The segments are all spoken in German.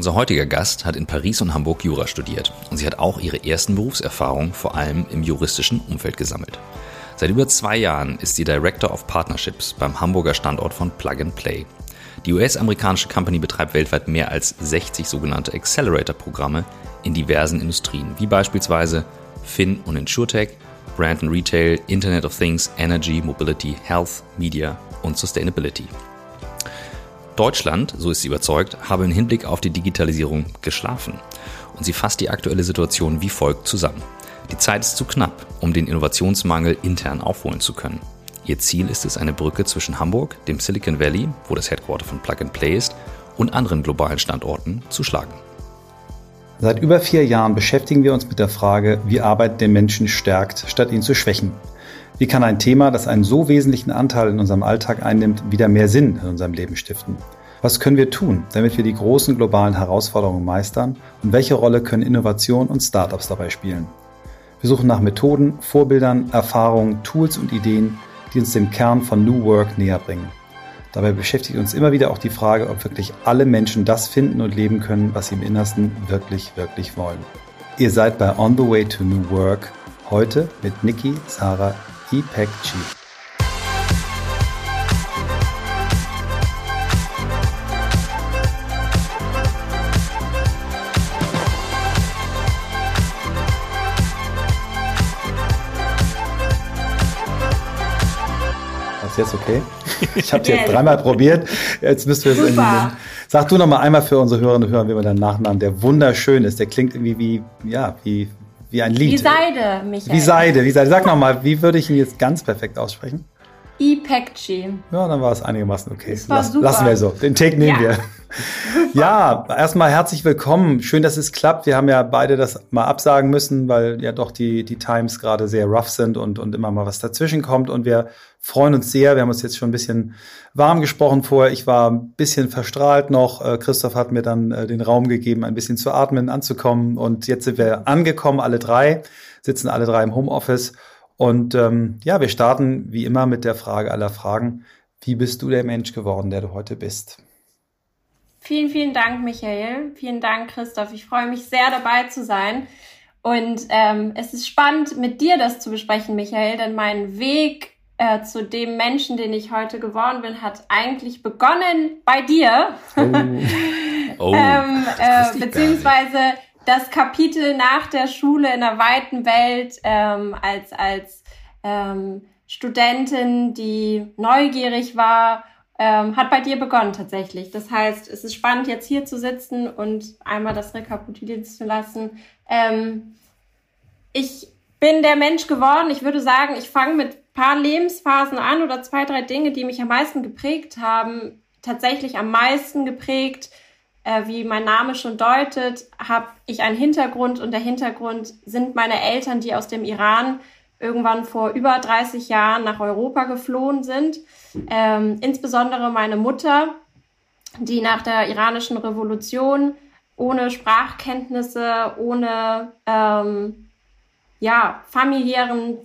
Unser heutiger Gast hat in Paris und Hamburg Jura studiert und sie hat auch ihre ersten Berufserfahrungen vor allem im juristischen Umfeld gesammelt. Seit über zwei Jahren ist sie Director of Partnerships beim Hamburger Standort von Plug and Play. Die US-amerikanische Company betreibt weltweit mehr als 60 sogenannte Accelerator-Programme in diversen Industrien, wie beispielsweise Fin und InsurTech, Brand and Retail, Internet of Things, Energy, Mobility, Health, Media und Sustainability. Deutschland, so ist sie überzeugt, habe im Hinblick auf die Digitalisierung geschlafen. Und sie fasst die aktuelle Situation wie folgt zusammen. Die Zeit ist zu knapp, um den Innovationsmangel intern aufholen zu können. Ihr Ziel ist es, eine Brücke zwischen Hamburg, dem Silicon Valley, wo das Headquarter von Plug and Play ist, und anderen globalen Standorten zu schlagen. Seit über vier Jahren beschäftigen wir uns mit der Frage, wie Arbeit den Menschen stärkt, statt ihn zu schwächen. Wie kann ein Thema, das einen so wesentlichen Anteil in unserem Alltag einnimmt, wieder mehr Sinn in unserem Leben stiften? Was können wir tun, damit wir die großen globalen Herausforderungen meistern? Und welche Rolle können Innovation und Startups dabei spielen? Wir suchen nach Methoden, Vorbildern, Erfahrungen, Tools und Ideen, die uns dem Kern von New Work näher bringen. Dabei beschäftigt uns immer wieder auch die Frage, ob wirklich alle Menschen das finden und leben können, was sie im Innersten wirklich, wirklich wollen. Ihr seid bei On the Way to New Work heute mit Niki, Sarah Ipekci. Ist jetzt okay? Ich habe es jetzt dreimal probiert. Jetzt müsst ihr es irgendwie. Sag du noch mal einmal für unsere Hörerinnen und Hörer, wie man deinen Nachnamen, der wunderschön ist. Der klingt irgendwie wie, ja, wie wie ein Lied. Wie Seide, Michael. Wie Seide, wie Seide. Sag nochmal, wie würde ich ihn jetzt ganz perfekt aussprechen? Ipekchi. Ja, dann war es einigermaßen okay. Lass, lassen wir so. Den Take nehmen ja. wir. ja, erstmal herzlich willkommen. Schön, dass es klappt. Wir haben ja beide das mal absagen müssen, weil ja doch die, die Times gerade sehr rough sind und, und immer mal was dazwischen kommt. Und wir freuen uns sehr. Wir haben uns jetzt schon ein bisschen warm gesprochen vorher. Ich war ein bisschen verstrahlt noch. Äh, Christoph hat mir dann äh, den Raum gegeben, ein bisschen zu atmen, anzukommen. Und jetzt sind wir angekommen, alle drei, sitzen alle drei im Homeoffice und ähm, ja, wir starten wie immer mit der Frage aller Fragen. Wie bist du der Mensch geworden, der du heute bist? Vielen, vielen Dank, Michael. Vielen Dank, Christoph. Ich freue mich sehr, dabei zu sein. Und ähm, es ist spannend, mit dir das zu besprechen, Michael, denn mein Weg äh, zu dem Menschen, den ich heute geworden bin, hat eigentlich begonnen bei dir. Oh. oh, ähm, äh, beziehungsweise das Kapitel nach der Schule in der weiten Welt ähm, als, als ähm, Studentin, die neugierig war, ähm, hat bei dir begonnen tatsächlich. Das heißt, es ist spannend, jetzt hier zu sitzen und einmal das rekapitulieren zu lassen. Ähm, ich bin der Mensch geworden. Ich würde sagen, ich fange mit paar Lebensphasen an oder zwei, drei Dinge, die mich am meisten geprägt haben. Tatsächlich am meisten geprägt äh, wie mein Name schon deutet, habe ich einen Hintergrund und der Hintergrund sind meine Eltern, die aus dem Iran irgendwann vor über 30 Jahren nach Europa geflohen sind. Ähm, insbesondere meine Mutter, die nach der iranischen Revolution ohne Sprachkenntnisse, ohne ähm, ja, familiären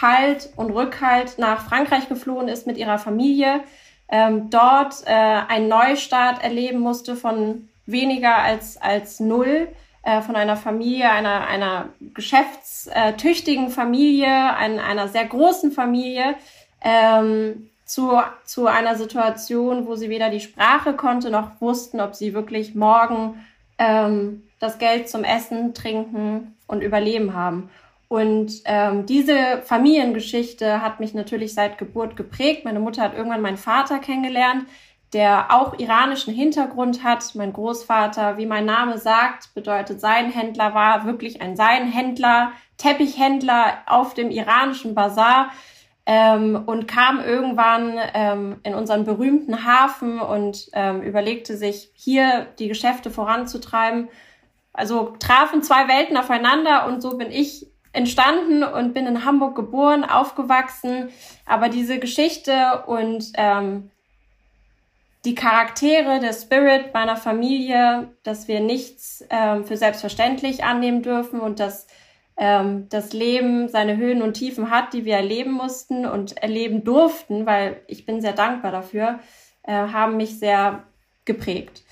Halt und Rückhalt nach Frankreich geflohen ist mit ihrer Familie ähm, dort äh, einen Neustart erleben musste von weniger als, als null, äh, von einer Familie, einer, einer geschäftstüchtigen Familie, ein, einer sehr großen Familie, ähm, zu, zu einer Situation, wo sie weder die Sprache konnte, noch wussten, ob sie wirklich morgen ähm, das Geld zum Essen, Trinken und Überleben haben. Und ähm, diese Familiengeschichte hat mich natürlich seit Geburt geprägt. Meine Mutter hat irgendwann meinen Vater kennengelernt, der auch iranischen Hintergrund hat. Mein Großvater, wie mein Name sagt, bedeutet Seidenhändler, war wirklich ein Seidenhändler, Teppichhändler auf dem iranischen Bazar ähm, und kam irgendwann ähm, in unseren berühmten Hafen und ähm, überlegte sich, hier die Geschäfte voranzutreiben. Also trafen zwei Welten aufeinander und so bin ich entstanden und bin in Hamburg geboren, aufgewachsen. Aber diese Geschichte und ähm, die Charaktere, der Spirit meiner Familie, dass wir nichts ähm, für selbstverständlich annehmen dürfen und dass ähm, das Leben seine Höhen und Tiefen hat, die wir erleben mussten und erleben durften, weil ich bin sehr dankbar dafür, äh, haben mich sehr geprägt.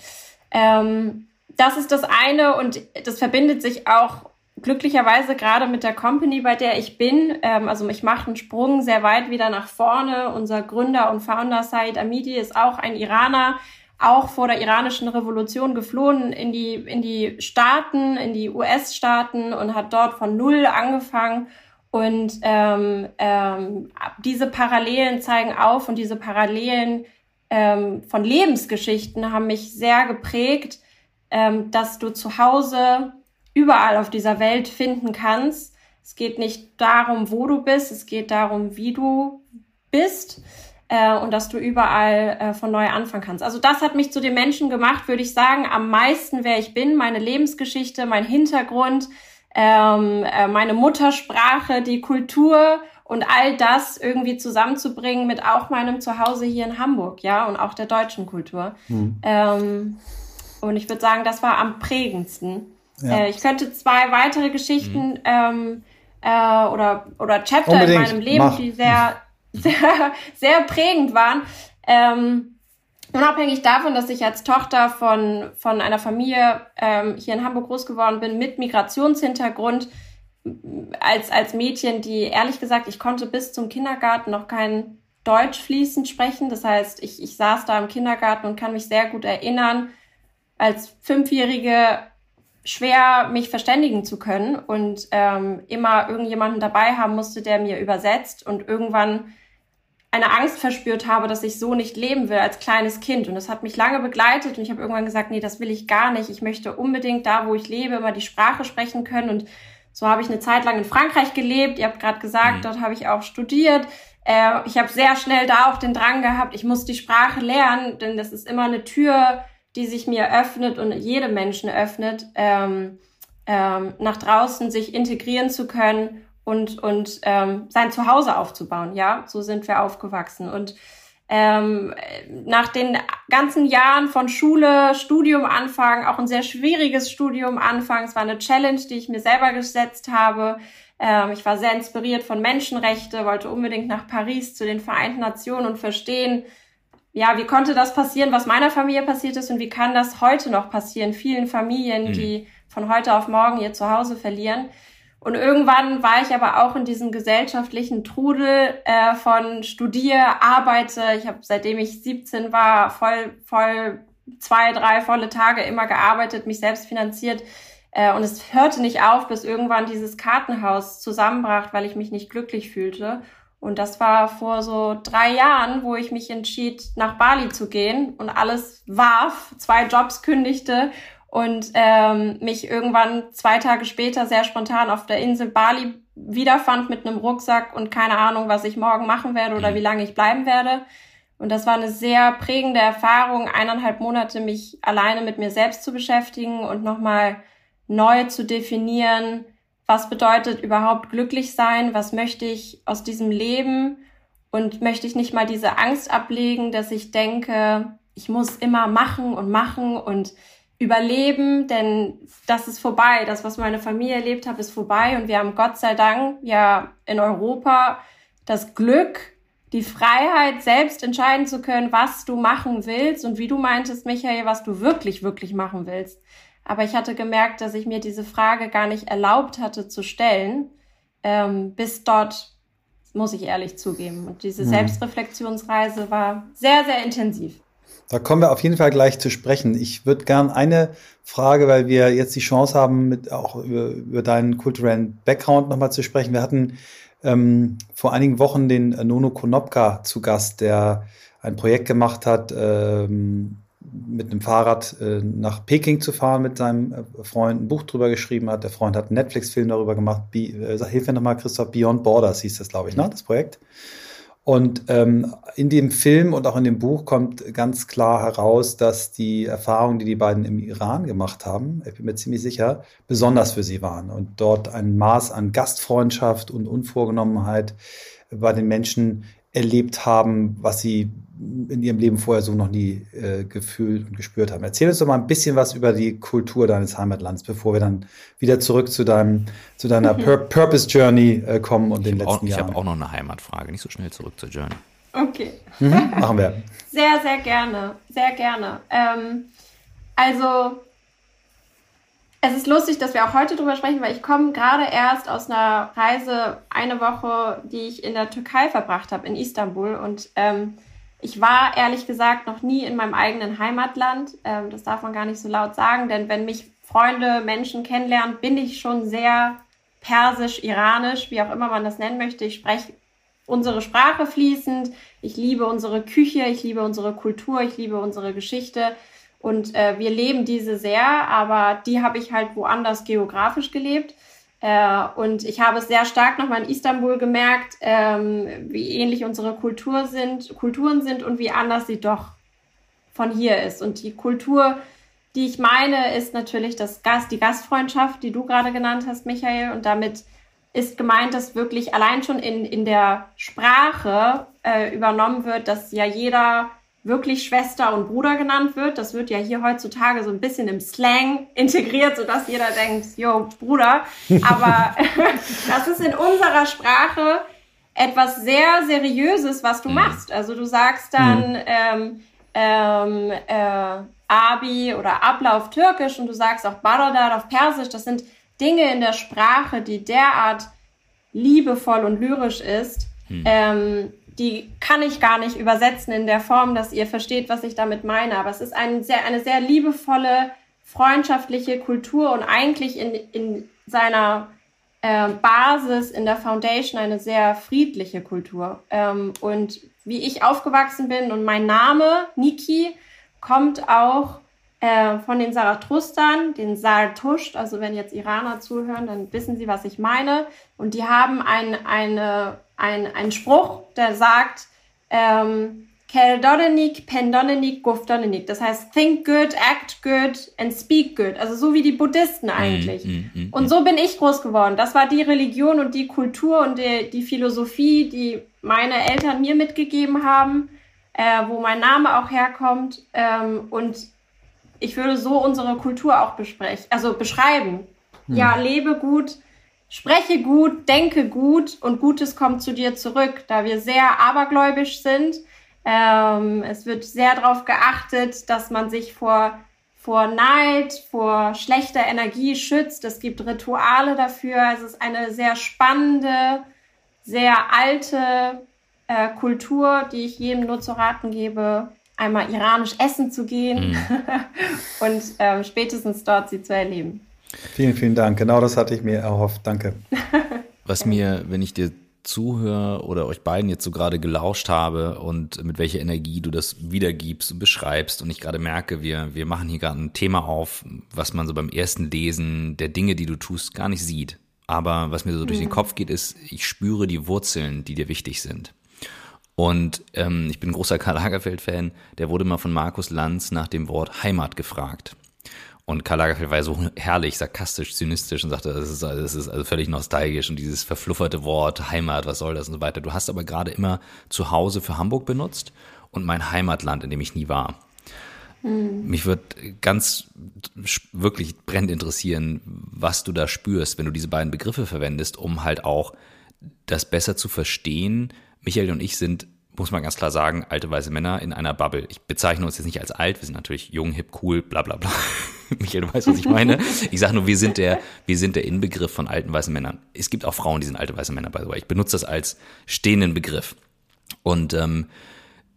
Ähm, das ist das eine und das verbindet sich auch glücklicherweise gerade mit der Company, bei der ich bin. Ähm, also ich mache einen Sprung sehr weit wieder nach vorne. Unser Gründer und Founder Said Amidi ist auch ein Iraner, auch vor der iranischen Revolution geflohen in die, in die Staaten, in die US-Staaten und hat dort von Null angefangen. Und ähm, ähm, diese Parallelen zeigen auf und diese Parallelen ähm, von Lebensgeschichten haben mich sehr geprägt, ähm, dass du zu Hause überall auf dieser Welt finden kannst. Es geht nicht darum, wo du bist, es geht darum, wie du bist äh, und dass du überall äh, von neu anfangen kannst. Also das hat mich zu dem Menschen gemacht, würde ich sagen, am meisten, wer ich bin, meine Lebensgeschichte, mein Hintergrund, ähm, äh, meine Muttersprache, die Kultur und all das irgendwie zusammenzubringen mit auch meinem Zuhause hier in Hamburg, ja, und auch der deutschen Kultur. Mhm. Ähm, und ich würde sagen, das war am prägendsten. Ja. Äh, ich könnte zwei weitere Geschichten mhm. ähm, äh, oder, oder Chapter Unbedingt. in meinem Leben, Mach. die sehr, sehr, sehr prägend waren. Ähm, unabhängig davon, dass ich als Tochter von, von einer Familie ähm, hier in Hamburg groß geworden bin mit Migrationshintergrund, als, als Mädchen, die ehrlich gesagt, ich konnte bis zum Kindergarten noch kein Deutsch fließend sprechen. Das heißt, ich, ich saß da im Kindergarten und kann mich sehr gut erinnern, als Fünfjährige schwer, mich verständigen zu können und ähm, immer irgendjemanden dabei haben musste, der mir übersetzt und irgendwann eine Angst verspürt habe, dass ich so nicht leben will als kleines Kind. Und das hat mich lange begleitet und ich habe irgendwann gesagt, nee, das will ich gar nicht. Ich möchte unbedingt da, wo ich lebe, immer die Sprache sprechen können. Und so habe ich eine Zeit lang in Frankreich gelebt. Ihr habt gerade gesagt, mhm. dort habe ich auch studiert. Äh, ich habe sehr schnell da auch den Drang gehabt, ich muss die Sprache lernen, denn das ist immer eine Tür, die sich mir öffnet und jedem Menschen öffnet, ähm, ähm, nach draußen sich integrieren zu können und, und ähm, sein Zuhause aufzubauen. Ja, so sind wir aufgewachsen. Und ähm, nach den ganzen Jahren von Schule, Studium anfangen, auch ein sehr schwieriges Studium anfangen, es war eine Challenge, die ich mir selber gesetzt habe. Ähm, ich war sehr inspiriert von Menschenrechte, wollte unbedingt nach Paris zu den Vereinten Nationen und verstehen, ja, wie konnte das passieren, was meiner Familie passiert ist und wie kann das heute noch passieren, vielen Familien, mhm. die von heute auf morgen ihr Zuhause verlieren. Und irgendwann war ich aber auch in diesem gesellschaftlichen Trudel äh, von Studier, arbeite. Ich habe seitdem ich 17 war voll, voll zwei, drei volle Tage immer gearbeitet, mich selbst finanziert. Äh, und es hörte nicht auf, bis irgendwann dieses Kartenhaus zusammenbrach, weil ich mich nicht glücklich fühlte. Und das war vor so drei Jahren, wo ich mich entschied, nach Bali zu gehen und alles warf, zwei Jobs kündigte und ähm, mich irgendwann zwei Tage später sehr spontan auf der Insel Bali wiederfand mit einem Rucksack und keine Ahnung, was ich morgen machen werde oder mhm. wie lange ich bleiben werde. Und das war eine sehr prägende Erfahrung, eineinhalb Monate mich alleine mit mir selbst zu beschäftigen und nochmal neu zu definieren, was bedeutet überhaupt glücklich sein, was möchte ich aus diesem Leben und möchte ich nicht mal diese Angst ablegen, dass ich denke, ich muss immer machen und machen und überleben, denn das ist vorbei. Das, was meine Familie erlebt hat, ist vorbei und wir haben Gott sei Dank ja in Europa das Glück, die Freiheit, selbst entscheiden zu können, was du machen willst und wie du meintest, Michael, was du wirklich, wirklich machen willst. Aber ich hatte gemerkt, dass ich mir diese Frage gar nicht erlaubt hatte zu stellen, ähm, bis dort, muss ich ehrlich zugeben. Und diese mhm. Selbstreflexionsreise war sehr, sehr intensiv. Da kommen wir auf jeden Fall gleich zu sprechen. Ich würde gern eine Frage, weil wir jetzt die Chance haben, mit auch über, über deinen kulturellen Background nochmal zu sprechen. Wir hatten ähm, vor einigen Wochen den Nono Konopka zu Gast, der ein Projekt gemacht hat, ähm, mit einem Fahrrad äh, nach Peking zu fahren mit seinem äh, Freund, ein Buch drüber geschrieben hat. Der Freund hat einen Netflix-Film darüber gemacht. Be, äh, hilf mir nochmal, Christoph, Beyond Borders hieß das, glaube ich, ne, das Projekt. Und ähm, in dem Film und auch in dem Buch kommt ganz klar heraus, dass die Erfahrungen, die die beiden im Iran gemacht haben, ich bin mir ziemlich sicher, besonders für sie waren und dort ein Maß an Gastfreundschaft und Unvorgenommenheit bei den Menschen erlebt haben, was sie in ihrem Leben vorher so noch nie äh, gefühlt und gespürt haben. Erzähl uns doch mal ein bisschen was über die Kultur deines Heimatlands, bevor wir dann wieder zurück zu deinem zu deiner mhm. Pur Purpose Journey äh, kommen und den letzten auch, ich Jahren. Ich habe auch noch eine Heimatfrage, nicht so schnell zurück zur Journey. Okay. Mhm, machen wir. Sehr, sehr gerne, sehr gerne. Ähm, also Es ist lustig, dass wir auch heute drüber sprechen, weil ich komme gerade erst aus einer Reise, eine Woche, die ich in der Türkei verbracht habe, in Istanbul. Und ähm, ich war ehrlich gesagt noch nie in meinem eigenen Heimatland. Ähm, das darf man gar nicht so laut sagen, denn wenn mich Freunde, Menschen kennenlernen, bin ich schon sehr persisch, iranisch, wie auch immer man das nennen möchte. Ich spreche unsere Sprache fließend. Ich liebe unsere Küche, ich liebe unsere Kultur, ich liebe unsere Geschichte. Und äh, wir leben diese sehr, aber die habe ich halt woanders geografisch gelebt. Äh, und ich habe es sehr stark nochmal in Istanbul gemerkt, ähm, wie ähnlich unsere Kultur sind, Kulturen sind und wie anders sie doch von hier ist. Und die Kultur, die ich meine, ist natürlich das Gast, die Gastfreundschaft, die du gerade genannt hast, Michael. Und damit ist gemeint, dass wirklich allein schon in, in der Sprache äh, übernommen wird, dass ja jeder wirklich Schwester und Bruder genannt wird. Das wird ja hier heutzutage so ein bisschen im Slang integriert, sodass jeder denkt, yo, Bruder. Aber das ist in unserer Sprache etwas sehr Seriöses, was du mhm. machst. Also du sagst dann mhm. ähm, ähm, äh, Abi oder Abla auf Türkisch und du sagst auch Baradar auf Persisch. Das sind Dinge in der Sprache, die derart liebevoll und lyrisch ist, mhm. ähm, die kann ich gar nicht übersetzen in der Form, dass ihr versteht, was ich damit meine. Aber es ist ein sehr, eine sehr liebevolle, freundschaftliche Kultur und eigentlich in, in seiner äh, Basis, in der Foundation eine sehr friedliche Kultur. Ähm, und wie ich aufgewachsen bin und mein Name, Niki, kommt auch äh, von den Zarathustern, den Sartusht, also wenn jetzt Iraner zuhören, dann wissen sie, was ich meine. Und die haben ein, eine ein, ein Spruch, der sagt, ähm, Keldonenik, Pendonenik, Gufdonenik. Das heißt, think good, act good and speak good. Also so wie die Buddhisten mhm, eigentlich. Mm, mm, mm, und so bin ich groß geworden. Das war die Religion und die Kultur und die, die Philosophie, die meine Eltern mir mitgegeben haben, äh, wo mein Name auch herkommt. Ähm, und ich würde so unsere Kultur auch besprechen, also beschreiben. Hm. Ja, lebe gut, Spreche gut, denke gut und Gutes kommt zu dir zurück, da wir sehr abergläubisch sind. Ähm, es wird sehr darauf geachtet, dass man sich vor, vor Neid, vor schlechter Energie schützt. Es gibt Rituale dafür. Es ist eine sehr spannende, sehr alte äh, Kultur, die ich jedem nur zu raten gebe, einmal iranisch essen zu gehen mhm. und ähm, spätestens dort sie zu erleben. Vielen, vielen Dank. Genau das hatte ich mir erhofft. Danke. Was mir, wenn ich dir zuhöre oder euch beiden jetzt so gerade gelauscht habe und mit welcher Energie du das wiedergibst und beschreibst und ich gerade merke, wir, wir machen hier gerade ein Thema auf, was man so beim ersten Lesen der Dinge, die du tust, gar nicht sieht. Aber was mir so durch den mhm. Kopf geht, ist, ich spüre die Wurzeln, die dir wichtig sind. Und ähm, ich bin ein großer Karl Lagerfeld-Fan, der wurde mal von Markus Lanz nach dem Wort Heimat gefragt. Und Karl Lagerfeld war so herrlich, sarkastisch, zynistisch und sagte, das ist, das ist also völlig nostalgisch und dieses verflufferte Wort, Heimat, was soll das und so weiter. Du hast aber gerade immer zu Hause für Hamburg benutzt und mein Heimatland, in dem ich nie war. Mhm. Mich würde ganz wirklich brennend interessieren, was du da spürst, wenn du diese beiden Begriffe verwendest, um halt auch das besser zu verstehen. Michael und ich sind muss man ganz klar sagen, alte weiße Männer in einer Bubble. Ich bezeichne uns jetzt nicht als alt, wir sind natürlich jung, hip, cool, bla bla bla. Michael, du weißt, was ich meine. Ich sage nur, wir sind der, wir sind der Inbegriff von alten weißen Männern. Es gibt auch Frauen, die sind alte weiße Männer, by the way. Ich benutze das als stehenden Begriff. Und ähm,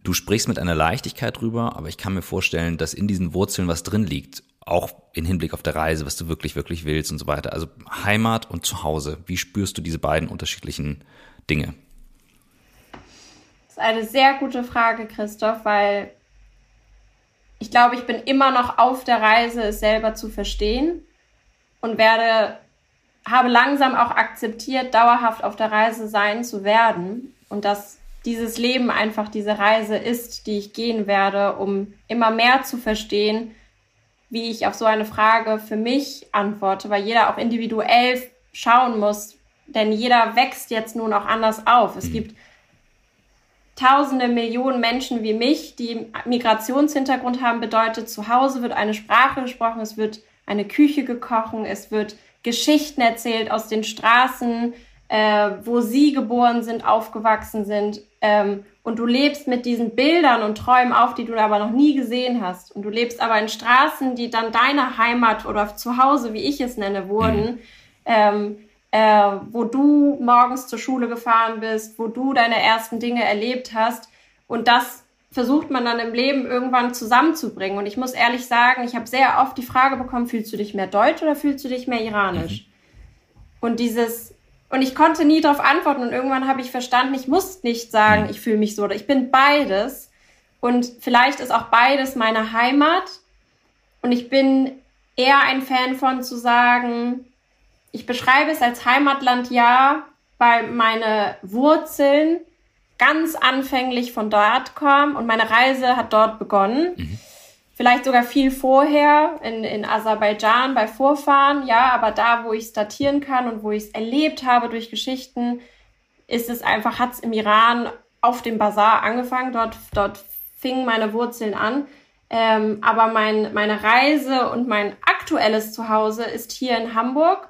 du sprichst mit einer Leichtigkeit drüber, aber ich kann mir vorstellen, dass in diesen Wurzeln was drin liegt. Auch in Hinblick auf der Reise, was du wirklich, wirklich willst und so weiter. Also Heimat und Zuhause. Wie spürst du diese beiden unterschiedlichen Dinge? Das ist eine sehr gute Frage, Christoph, weil ich glaube, ich bin immer noch auf der Reise, es selber zu verstehen und werde, habe langsam auch akzeptiert, dauerhaft auf der Reise sein zu werden und dass dieses Leben einfach diese Reise ist, die ich gehen werde, um immer mehr zu verstehen, wie ich auf so eine Frage für mich antworte, weil jeder auch individuell schauen muss, denn jeder wächst jetzt nun auch anders auf. Es mhm. gibt Tausende, Millionen Menschen wie mich, die Migrationshintergrund haben, bedeutet, zu Hause wird eine Sprache gesprochen, es wird eine Küche gekochen, es wird Geschichten erzählt aus den Straßen, äh, äh, wo sie geboren sind, aufgewachsen sind. Ähm, und du lebst mit diesen Bildern und Träumen auf, die du aber noch nie gesehen hast. Und du lebst aber in Straßen, die dann deine Heimat oder Zuhause, wie ich es nenne, wurden. Mhm. Ähm, äh, wo du morgens zur Schule gefahren bist, wo du deine ersten Dinge erlebt hast. Und das versucht man dann im Leben irgendwann zusammenzubringen. Und ich muss ehrlich sagen, ich habe sehr oft die Frage bekommen, fühlst du dich mehr deutsch oder fühlst du dich mehr iranisch? Mhm. Und dieses, und ich konnte nie darauf antworten und irgendwann habe ich verstanden, ich muss nicht sagen, mhm. ich fühle mich so oder ich bin beides. Und vielleicht ist auch beides meine Heimat. Und ich bin eher ein Fan von zu sagen, ich beschreibe es als Heimatland ja, weil meine Wurzeln ganz anfänglich von dort kommen und meine Reise hat dort begonnen. Mhm. Vielleicht sogar viel vorher in, in Aserbaidschan bei Vorfahren, ja, aber da, wo ich es datieren kann und wo ich es erlebt habe durch Geschichten, ist es einfach, hat es im Iran auf dem Bazar angefangen. Dort, dort fingen meine Wurzeln an. Ähm, aber mein, meine Reise und mein aktuelles Zuhause ist hier in Hamburg.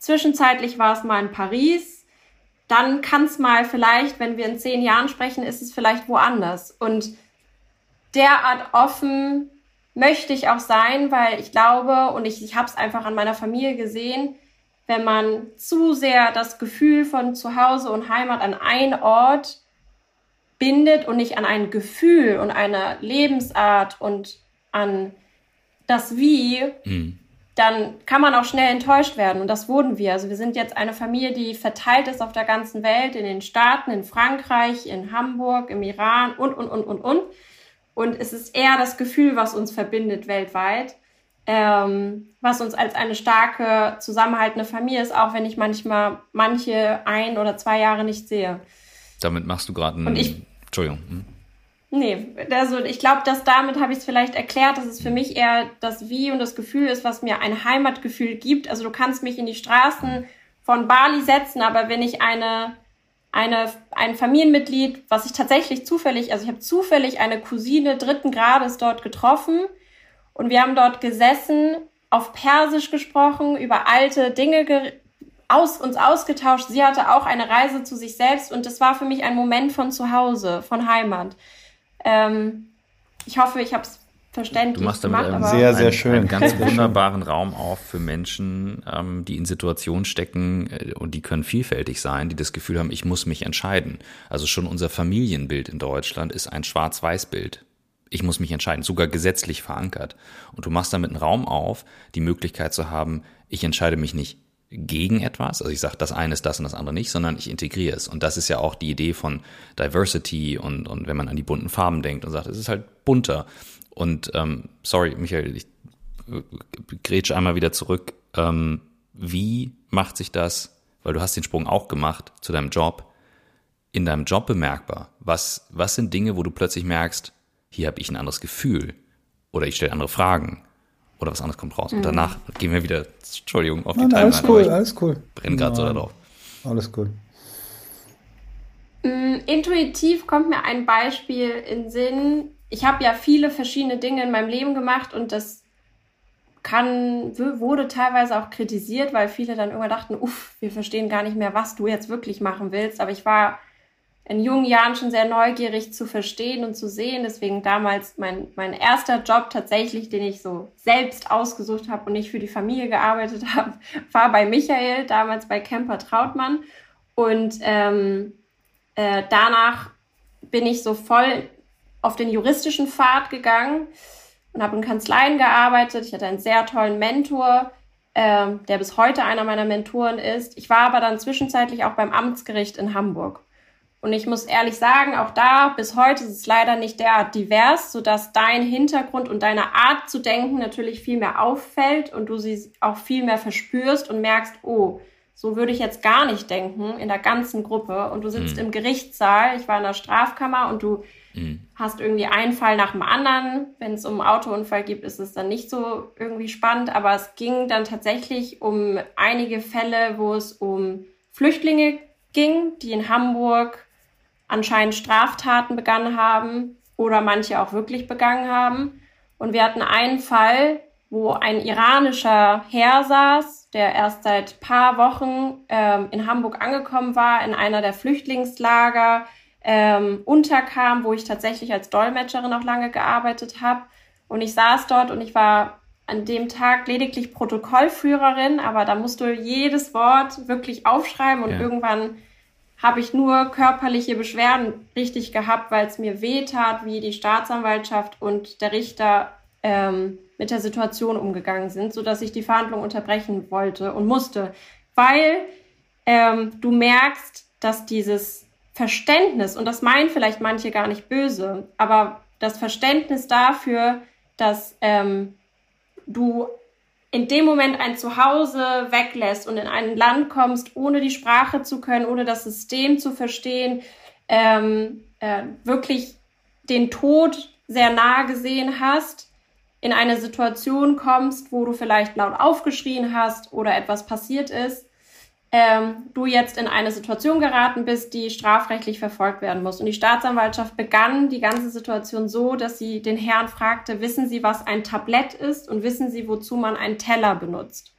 Zwischenzeitlich war es mal in Paris, dann kann es mal vielleicht, wenn wir in zehn Jahren sprechen, ist es vielleicht woanders. Und derart offen möchte ich auch sein, weil ich glaube und ich, ich habe es einfach an meiner Familie gesehen, wenn man zu sehr das Gefühl von Zuhause und Heimat an einen Ort bindet und nicht an ein Gefühl und eine Lebensart und an das Wie, mhm dann kann man auch schnell enttäuscht werden. Und das wurden wir. Also wir sind jetzt eine Familie, die verteilt ist auf der ganzen Welt, in den Staaten, in Frankreich, in Hamburg, im Iran und, und, und, und, und. Und es ist eher das Gefühl, was uns verbindet weltweit, ähm, was uns als eine starke, zusammenhaltende Familie ist, auch wenn ich manchmal manche ein oder zwei Jahre nicht sehe. Damit machst du gerade einen... Entschuldigung. Nee, also ich glaube, dass damit habe ich es vielleicht erklärt, dass es für mich eher das Wie und das Gefühl ist, was mir ein Heimatgefühl gibt. Also du kannst mich in die Straßen von Bali setzen, aber wenn ich eine, eine, ein Familienmitglied, was ich tatsächlich zufällig, also ich habe zufällig eine Cousine dritten Grades dort getroffen und wir haben dort gesessen, auf Persisch gesprochen, über alte Dinge ge aus, uns ausgetauscht. Sie hatte auch eine Reise zu sich selbst und das war für mich ein Moment von Zuhause, von Heimat. Ähm, ich hoffe, ich habe es verständlich du machst damit gemacht. Einen sehr, sehr schön. Einen ganz wunderbaren Raum auf für Menschen, ähm, die in Situationen stecken äh, und die können vielfältig sein, die das Gefühl haben, ich muss mich entscheiden. Also schon unser Familienbild in Deutschland ist ein Schwarz-Weiß-Bild. Ich muss mich entscheiden, sogar gesetzlich verankert. Und du machst damit einen Raum auf, die Möglichkeit zu haben, ich entscheide mich nicht gegen etwas. Also ich sage, das eine ist das und das andere nicht, sondern ich integriere es. Und das ist ja auch die Idee von Diversity und, und wenn man an die bunten Farben denkt und sagt, es ist halt bunter. Und ähm, sorry, Michael, ich äh, grätsche einmal wieder zurück. Ähm, wie macht sich das, weil du hast den Sprung auch gemacht zu deinem Job, in deinem Job bemerkbar? Was, was sind Dinge, wo du plötzlich merkst, hier habe ich ein anderes Gefühl oder ich stelle andere Fragen oder was anderes kommt raus. Mhm. Und danach gehen wir wieder, Entschuldigung, auf die Nein, Timeline. Alles cool, alles cool. Brenn gerade so da drauf. Alles cool. Mm, intuitiv kommt mir ein Beispiel in Sinn. Ich habe ja viele verschiedene Dinge in meinem Leben gemacht und das kann, wurde teilweise auch kritisiert, weil viele dann irgendwann dachten, uff, wir verstehen gar nicht mehr, was du jetzt wirklich machen willst. Aber ich war in jungen Jahren schon sehr neugierig zu verstehen und zu sehen. Deswegen damals mein, mein erster Job tatsächlich, den ich so selbst ausgesucht habe und nicht für die Familie gearbeitet habe, war bei Michael, damals bei Camper Trautmann. Und ähm, äh, danach bin ich so voll auf den juristischen Pfad gegangen und habe in Kanzleien gearbeitet. Ich hatte einen sehr tollen Mentor, äh, der bis heute einer meiner Mentoren ist. Ich war aber dann zwischenzeitlich auch beim Amtsgericht in Hamburg. Und ich muss ehrlich sagen, auch da bis heute ist es leider nicht derart divers, sodass dein Hintergrund und deine Art zu denken natürlich viel mehr auffällt und du sie auch viel mehr verspürst und merkst, oh, so würde ich jetzt gar nicht denken in der ganzen Gruppe. Und du sitzt mhm. im Gerichtssaal, ich war in der Strafkammer und du mhm. hast irgendwie einen Fall nach dem anderen. Wenn es um einen Autounfall gibt, ist es dann nicht so irgendwie spannend. Aber es ging dann tatsächlich um einige Fälle, wo es um Flüchtlinge ging, die in Hamburg anscheinend Straftaten begangen haben oder manche auch wirklich begangen haben. Und wir hatten einen Fall, wo ein iranischer Herr saß, der erst seit paar Wochen ähm, in Hamburg angekommen war, in einer der Flüchtlingslager ähm, unterkam, wo ich tatsächlich als Dolmetscherin auch lange gearbeitet habe. Und ich saß dort und ich war an dem Tag lediglich Protokollführerin, aber da musst du jedes Wort wirklich aufschreiben und ja. irgendwann habe ich nur körperliche Beschwerden richtig gehabt, weil es mir weh tat, wie die Staatsanwaltschaft und der Richter ähm, mit der Situation umgegangen sind, so dass ich die Verhandlung unterbrechen wollte und musste, weil ähm, du merkst, dass dieses Verständnis, und das meinen vielleicht manche gar nicht böse, aber das Verständnis dafür, dass ähm, du in dem Moment ein Zuhause weglässt und in ein Land kommst, ohne die Sprache zu können, ohne das System zu verstehen, ähm, äh, wirklich den Tod sehr nah gesehen hast, in eine Situation kommst, wo du vielleicht laut aufgeschrien hast oder etwas passiert ist, ähm, du jetzt in eine Situation geraten bist, die strafrechtlich verfolgt werden muss. Und die Staatsanwaltschaft begann die ganze Situation so, dass sie den Herrn fragte, wissen Sie, was ein Tablett ist und wissen Sie, wozu man einen Teller benutzt?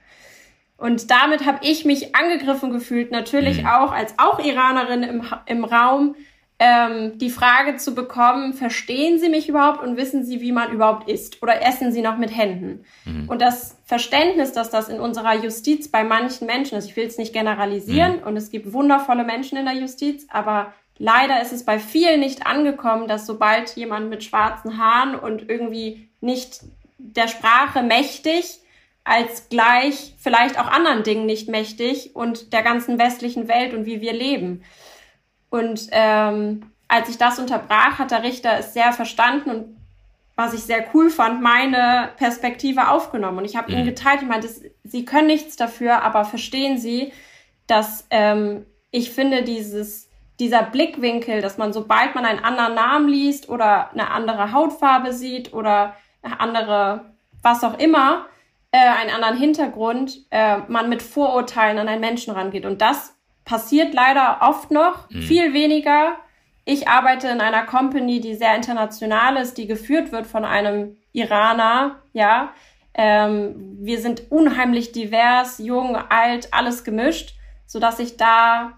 Und damit habe ich mich angegriffen gefühlt, natürlich mhm. auch als auch Iranerin im, im Raum, ähm, die Frage zu bekommen, verstehen Sie mich überhaupt und wissen Sie, wie man überhaupt isst oder essen Sie noch mit Händen? Mhm. Und das Verständnis, dass das in unserer Justiz bei manchen Menschen ist, ich will es nicht generalisieren mhm. und es gibt wundervolle Menschen in der Justiz, aber leider ist es bei vielen nicht angekommen, dass sobald jemand mit schwarzen Haaren und irgendwie nicht der Sprache mächtig, als gleich vielleicht auch anderen Dingen nicht mächtig und der ganzen westlichen Welt und wie wir leben. Und ähm, als ich das unterbrach, hat der Richter es sehr verstanden und was ich sehr cool fand, meine Perspektive aufgenommen. Und ich habe mhm. ihm geteilt, ich meinte, Sie können nichts dafür, aber verstehen Sie, dass ähm, ich finde, dieses, dieser Blickwinkel, dass man, sobald man einen anderen Namen liest oder eine andere Hautfarbe sieht oder eine andere, was auch immer, äh, einen anderen Hintergrund, äh, man mit Vorurteilen an einen Menschen rangeht. Und das passiert leider oft noch, mhm. viel weniger. Ich arbeite in einer Company, die sehr international ist, die geführt wird von einem Iraner, ja. Ähm, wir sind unheimlich divers, jung, alt, alles gemischt, so dass ich da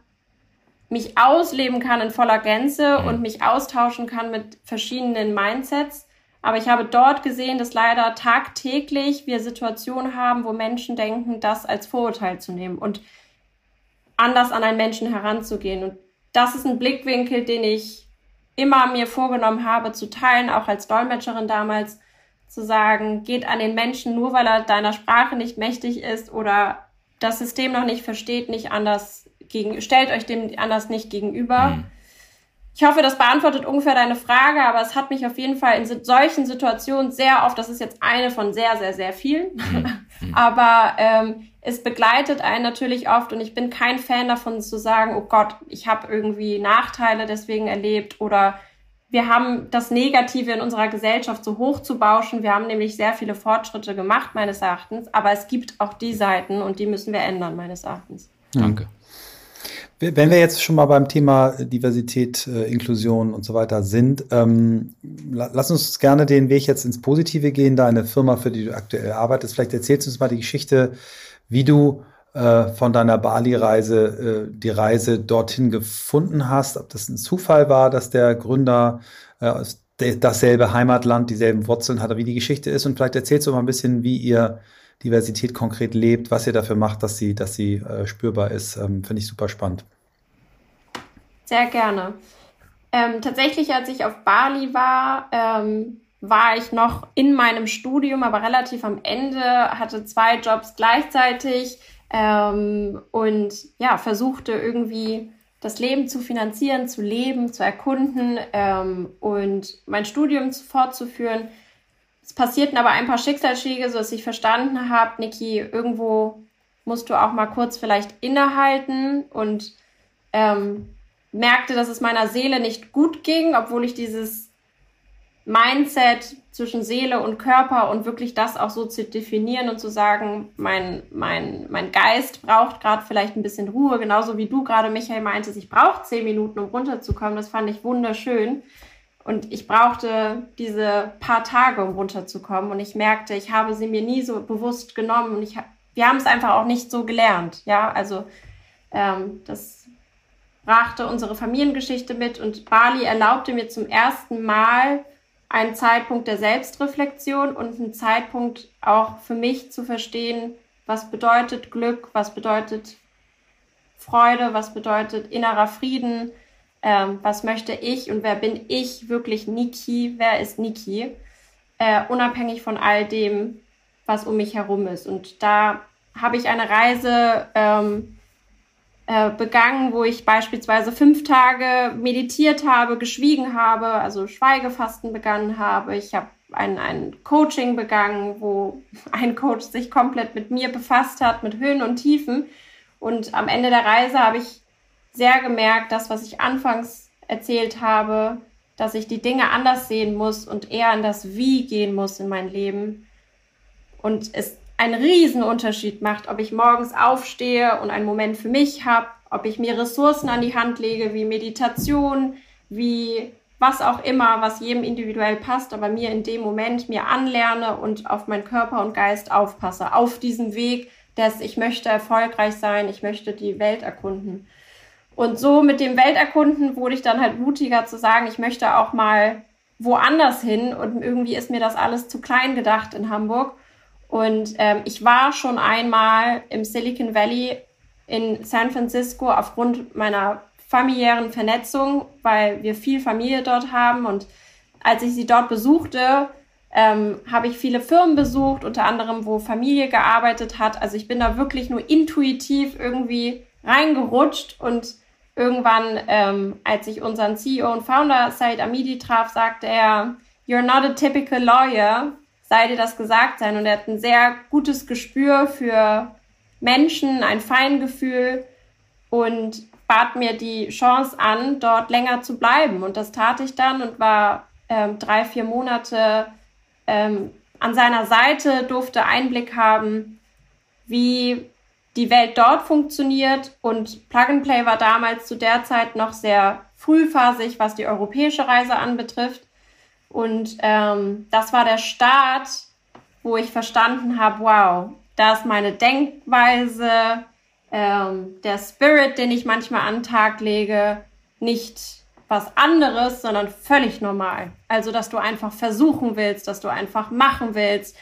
mich ausleben kann in voller Gänze mhm. und mich austauschen kann mit verschiedenen Mindsets. Aber ich habe dort gesehen, dass leider tagtäglich wir Situationen haben, wo Menschen denken, das als Vorurteil zu nehmen. Und anders an einen Menschen heranzugehen. Und das ist ein Blickwinkel, den ich immer mir vorgenommen habe zu teilen, auch als Dolmetscherin damals, zu sagen, geht an den Menschen nur, weil er deiner Sprache nicht mächtig ist oder das System noch nicht versteht, nicht anders gegen, stellt euch dem anders nicht gegenüber. Mhm. Ich hoffe, das beantwortet ungefähr deine Frage, aber es hat mich auf jeden Fall in solchen Situationen sehr oft, das ist jetzt eine von sehr, sehr, sehr vielen, mhm. aber ähm, es begleitet einen natürlich oft und ich bin kein Fan davon zu sagen, oh Gott, ich habe irgendwie Nachteile deswegen erlebt oder wir haben das Negative in unserer Gesellschaft so hoch zu bauschen. Wir haben nämlich sehr viele Fortschritte gemacht, meines Erachtens, aber es gibt auch die Seiten und die müssen wir ändern, meines Erachtens. Danke. Wenn wir jetzt schon mal beim Thema Diversität, äh, Inklusion und so weiter sind, ähm, lass uns gerne den Weg jetzt ins Positive gehen. Deine Firma, für die du aktuell arbeitest, vielleicht erzählst du uns mal die Geschichte, wie du äh, von deiner Bali-Reise äh, die Reise dorthin gefunden hast, ob das ein Zufall war, dass der Gründer äh, dasselbe Heimatland, dieselben Wurzeln hat, wie die Geschichte ist und vielleicht erzählst du mal ein bisschen, wie ihr Diversität konkret lebt, was ihr dafür macht, dass sie, dass sie äh, spürbar ist. Ähm, Finde ich super spannend. Sehr gerne. Ähm, tatsächlich, als ich auf Bali war, ähm, war ich noch in meinem Studium, aber relativ am Ende, hatte zwei Jobs gleichzeitig ähm, und ja, versuchte irgendwie das Leben zu finanzieren, zu leben, zu erkunden ähm, und mein Studium fortzuführen. Es passierten aber ein paar Schicksalsschläge, so dass ich verstanden habe, Niki, irgendwo musst du auch mal kurz vielleicht innehalten und ähm, merkte, dass es meiner Seele nicht gut ging, obwohl ich dieses Mindset zwischen Seele und Körper und wirklich das auch so zu definieren und zu sagen, mein, mein, mein Geist braucht gerade vielleicht ein bisschen Ruhe, genauso wie du gerade, Michael, meintest, ich brauche zehn Minuten, um runterzukommen. Das fand ich wunderschön. Und ich brauchte diese paar Tage, um runterzukommen. Und ich merkte, ich habe sie mir nie so bewusst genommen. Und ich, wir haben es einfach auch nicht so gelernt. Ja, also ähm, das brachte unsere Familiengeschichte mit. Und Bali erlaubte mir zum ersten Mal einen Zeitpunkt der Selbstreflexion und einen Zeitpunkt auch für mich zu verstehen, was bedeutet Glück, was bedeutet Freude, was bedeutet innerer Frieden, ähm, was möchte ich und wer bin ich wirklich Niki, wer ist Niki, äh, unabhängig von all dem, was um mich herum ist. Und da habe ich eine Reise ähm, äh, begangen, wo ich beispielsweise fünf Tage meditiert habe, geschwiegen habe, also Schweigefasten begangen habe. Ich habe ein, ein Coaching begangen, wo ein Coach sich komplett mit mir befasst hat, mit Höhen und Tiefen. Und am Ende der Reise habe ich sehr gemerkt, das, was ich anfangs erzählt habe, dass ich die Dinge anders sehen muss und eher in das Wie gehen muss in mein Leben. Und es einen riesen Unterschied macht, ob ich morgens aufstehe und einen Moment für mich habe, ob ich mir Ressourcen an die Hand lege, wie Meditation, wie was auch immer, was jedem individuell passt, aber mir in dem Moment mir anlerne und auf meinen Körper und Geist aufpasse, auf diesem Weg, dass ich möchte erfolgreich sein, ich möchte die Welt erkunden. Und so mit dem Welterkunden wurde ich dann halt mutiger zu sagen, ich möchte auch mal woanders hin und irgendwie ist mir das alles zu klein gedacht in Hamburg. Und ähm, ich war schon einmal im Silicon Valley in San Francisco aufgrund meiner familiären Vernetzung, weil wir viel Familie dort haben. Und als ich sie dort besuchte, ähm, habe ich viele Firmen besucht, unter anderem, wo Familie gearbeitet hat. Also ich bin da wirklich nur intuitiv irgendwie reingerutscht und irgendwann, ähm, als ich unseren CEO und Founder Said Amidi traf, sagte er, You're not a typical lawyer, sei dir das gesagt sein. Und er hat ein sehr gutes Gespür für Menschen, ein Feingefühl und bat mir die Chance an, dort länger zu bleiben. Und das tat ich dann und war ähm, drei, vier Monate ähm, an seiner Seite, durfte Einblick haben, wie die Welt dort funktioniert und Plug and Play war damals zu der Zeit noch sehr frühphasig, was die europäische Reise anbetrifft. Und ähm, das war der Start, wo ich verstanden habe, wow, da ist meine Denkweise, ähm, der Spirit, den ich manchmal an den Tag lege, nicht was anderes, sondern völlig normal. Also, dass du einfach versuchen willst, dass du einfach machen willst,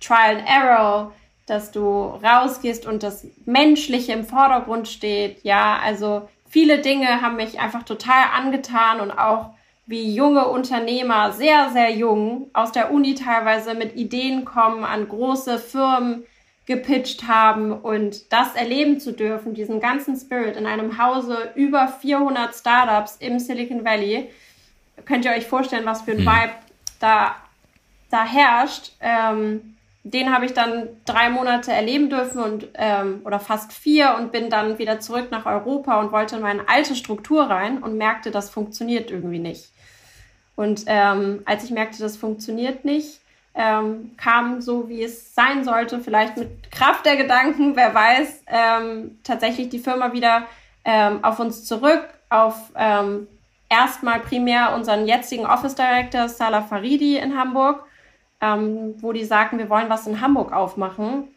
Trial and Error, dass du rausgehst und das Menschliche im Vordergrund steht. Ja, also viele Dinge haben mich einfach total angetan und auch wie junge Unternehmer, sehr, sehr jung, aus der Uni teilweise mit Ideen kommen, an große Firmen gepitcht haben und das erleben zu dürfen, diesen ganzen Spirit in einem Hause über 400 Startups im Silicon Valley. Könnt ihr euch vorstellen, was für ein hm. Vibe da, da herrscht. Ähm, den habe ich dann drei Monate erleben dürfen und ähm, oder fast vier und bin dann wieder zurück nach Europa und wollte in meine alte Struktur rein und merkte, das funktioniert irgendwie nicht. Und ähm, als ich merkte, das funktioniert nicht, ähm, kam so, wie es sein sollte, vielleicht mit Kraft der Gedanken, wer weiß, ähm, tatsächlich die Firma wieder ähm, auf uns zurück, auf ähm, erstmal primär unseren jetzigen Office Director Salah Faridi in Hamburg ähm, wo die sagten, wir wollen was in Hamburg aufmachen.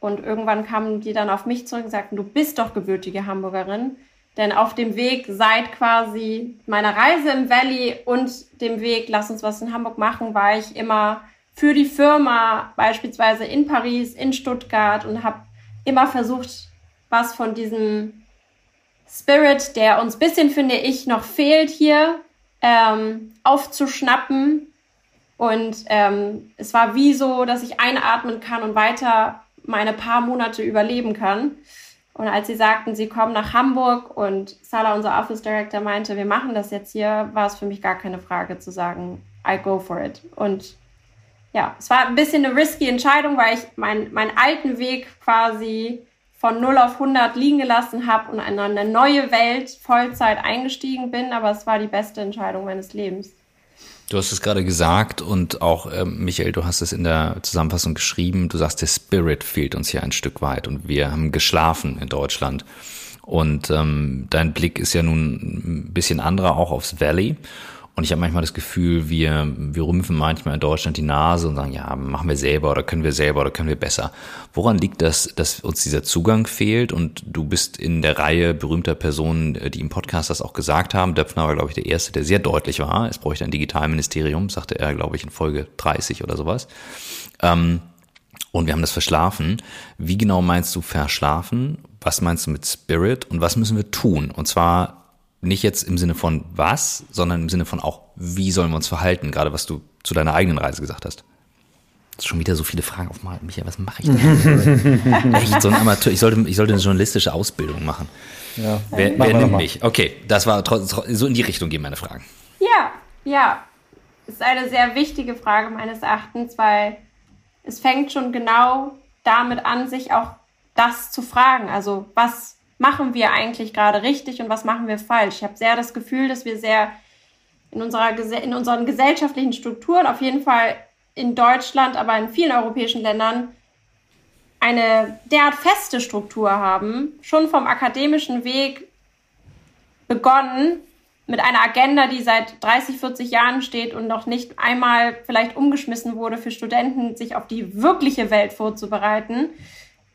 Und irgendwann kamen die dann auf mich zurück und sagten, du bist doch gebürtige Hamburgerin. Denn auf dem Weg seit quasi meiner Reise im Valley und dem Weg, lass uns was in Hamburg machen, war ich immer für die Firma, beispielsweise in Paris, in Stuttgart und habe immer versucht, was von diesem Spirit, der uns bisschen, finde ich, noch fehlt hier, ähm, aufzuschnappen und ähm, es war wie so, dass ich einatmen kann und weiter meine paar Monate überleben kann. Und als sie sagten, sie kommen nach Hamburg und Salah, unser Office Director, meinte, wir machen das jetzt hier, war es für mich gar keine Frage zu sagen, I go for it. Und ja, es war ein bisschen eine risky Entscheidung, weil ich mein, meinen alten Weg quasi von 0 auf 100 liegen gelassen habe und in eine neue Welt Vollzeit eingestiegen bin, aber es war die beste Entscheidung meines Lebens. Du hast es gerade gesagt und auch, äh, Michael, du hast es in der Zusammenfassung geschrieben. Du sagst, der Spirit fehlt uns hier ein Stück weit und wir haben geschlafen in Deutschland. Und ähm, dein Blick ist ja nun ein bisschen anderer auch aufs Valley. Und ich habe manchmal das Gefühl, wir, wir rümpfen manchmal in Deutschland die Nase und sagen, ja, machen wir selber oder können wir selber oder können wir besser. Woran liegt das, dass uns dieser Zugang fehlt? Und du bist in der Reihe berühmter Personen, die im Podcast das auch gesagt haben. Döpfner war, glaube ich, der Erste, der sehr deutlich war. Es bräuchte ein Digitalministerium, sagte er, glaube ich, in Folge 30 oder sowas. Ähm, und wir haben das verschlafen. Wie genau meinst du verschlafen? Was meinst du mit Spirit? Und was müssen wir tun? Und zwar nicht jetzt im Sinne von was, sondern im Sinne von auch, wie sollen wir uns verhalten, gerade was du zu deiner eigenen Reise gesagt hast. Das ist schon wieder so viele Fragen auf mal. Michael, was mache ich denn? Echt so ein Amateur. Ich sollte, ich sollte eine journalistische Ausbildung machen. Ja, wer wer nimmt mich? Okay, das war so in die Richtung gehen meine Fragen. Ja, ja. Das ist eine sehr wichtige Frage meines Erachtens, weil es fängt schon genau damit an, sich auch das zu fragen. Also was machen wir eigentlich gerade richtig und was machen wir falsch. Ich habe sehr das Gefühl, dass wir sehr in, unserer, in unseren gesellschaftlichen Strukturen, auf jeden Fall in Deutschland, aber in vielen europäischen Ländern, eine derart feste Struktur haben, schon vom akademischen Weg begonnen, mit einer Agenda, die seit 30, 40 Jahren steht und noch nicht einmal vielleicht umgeschmissen wurde für Studenten, sich auf die wirkliche Welt vorzubereiten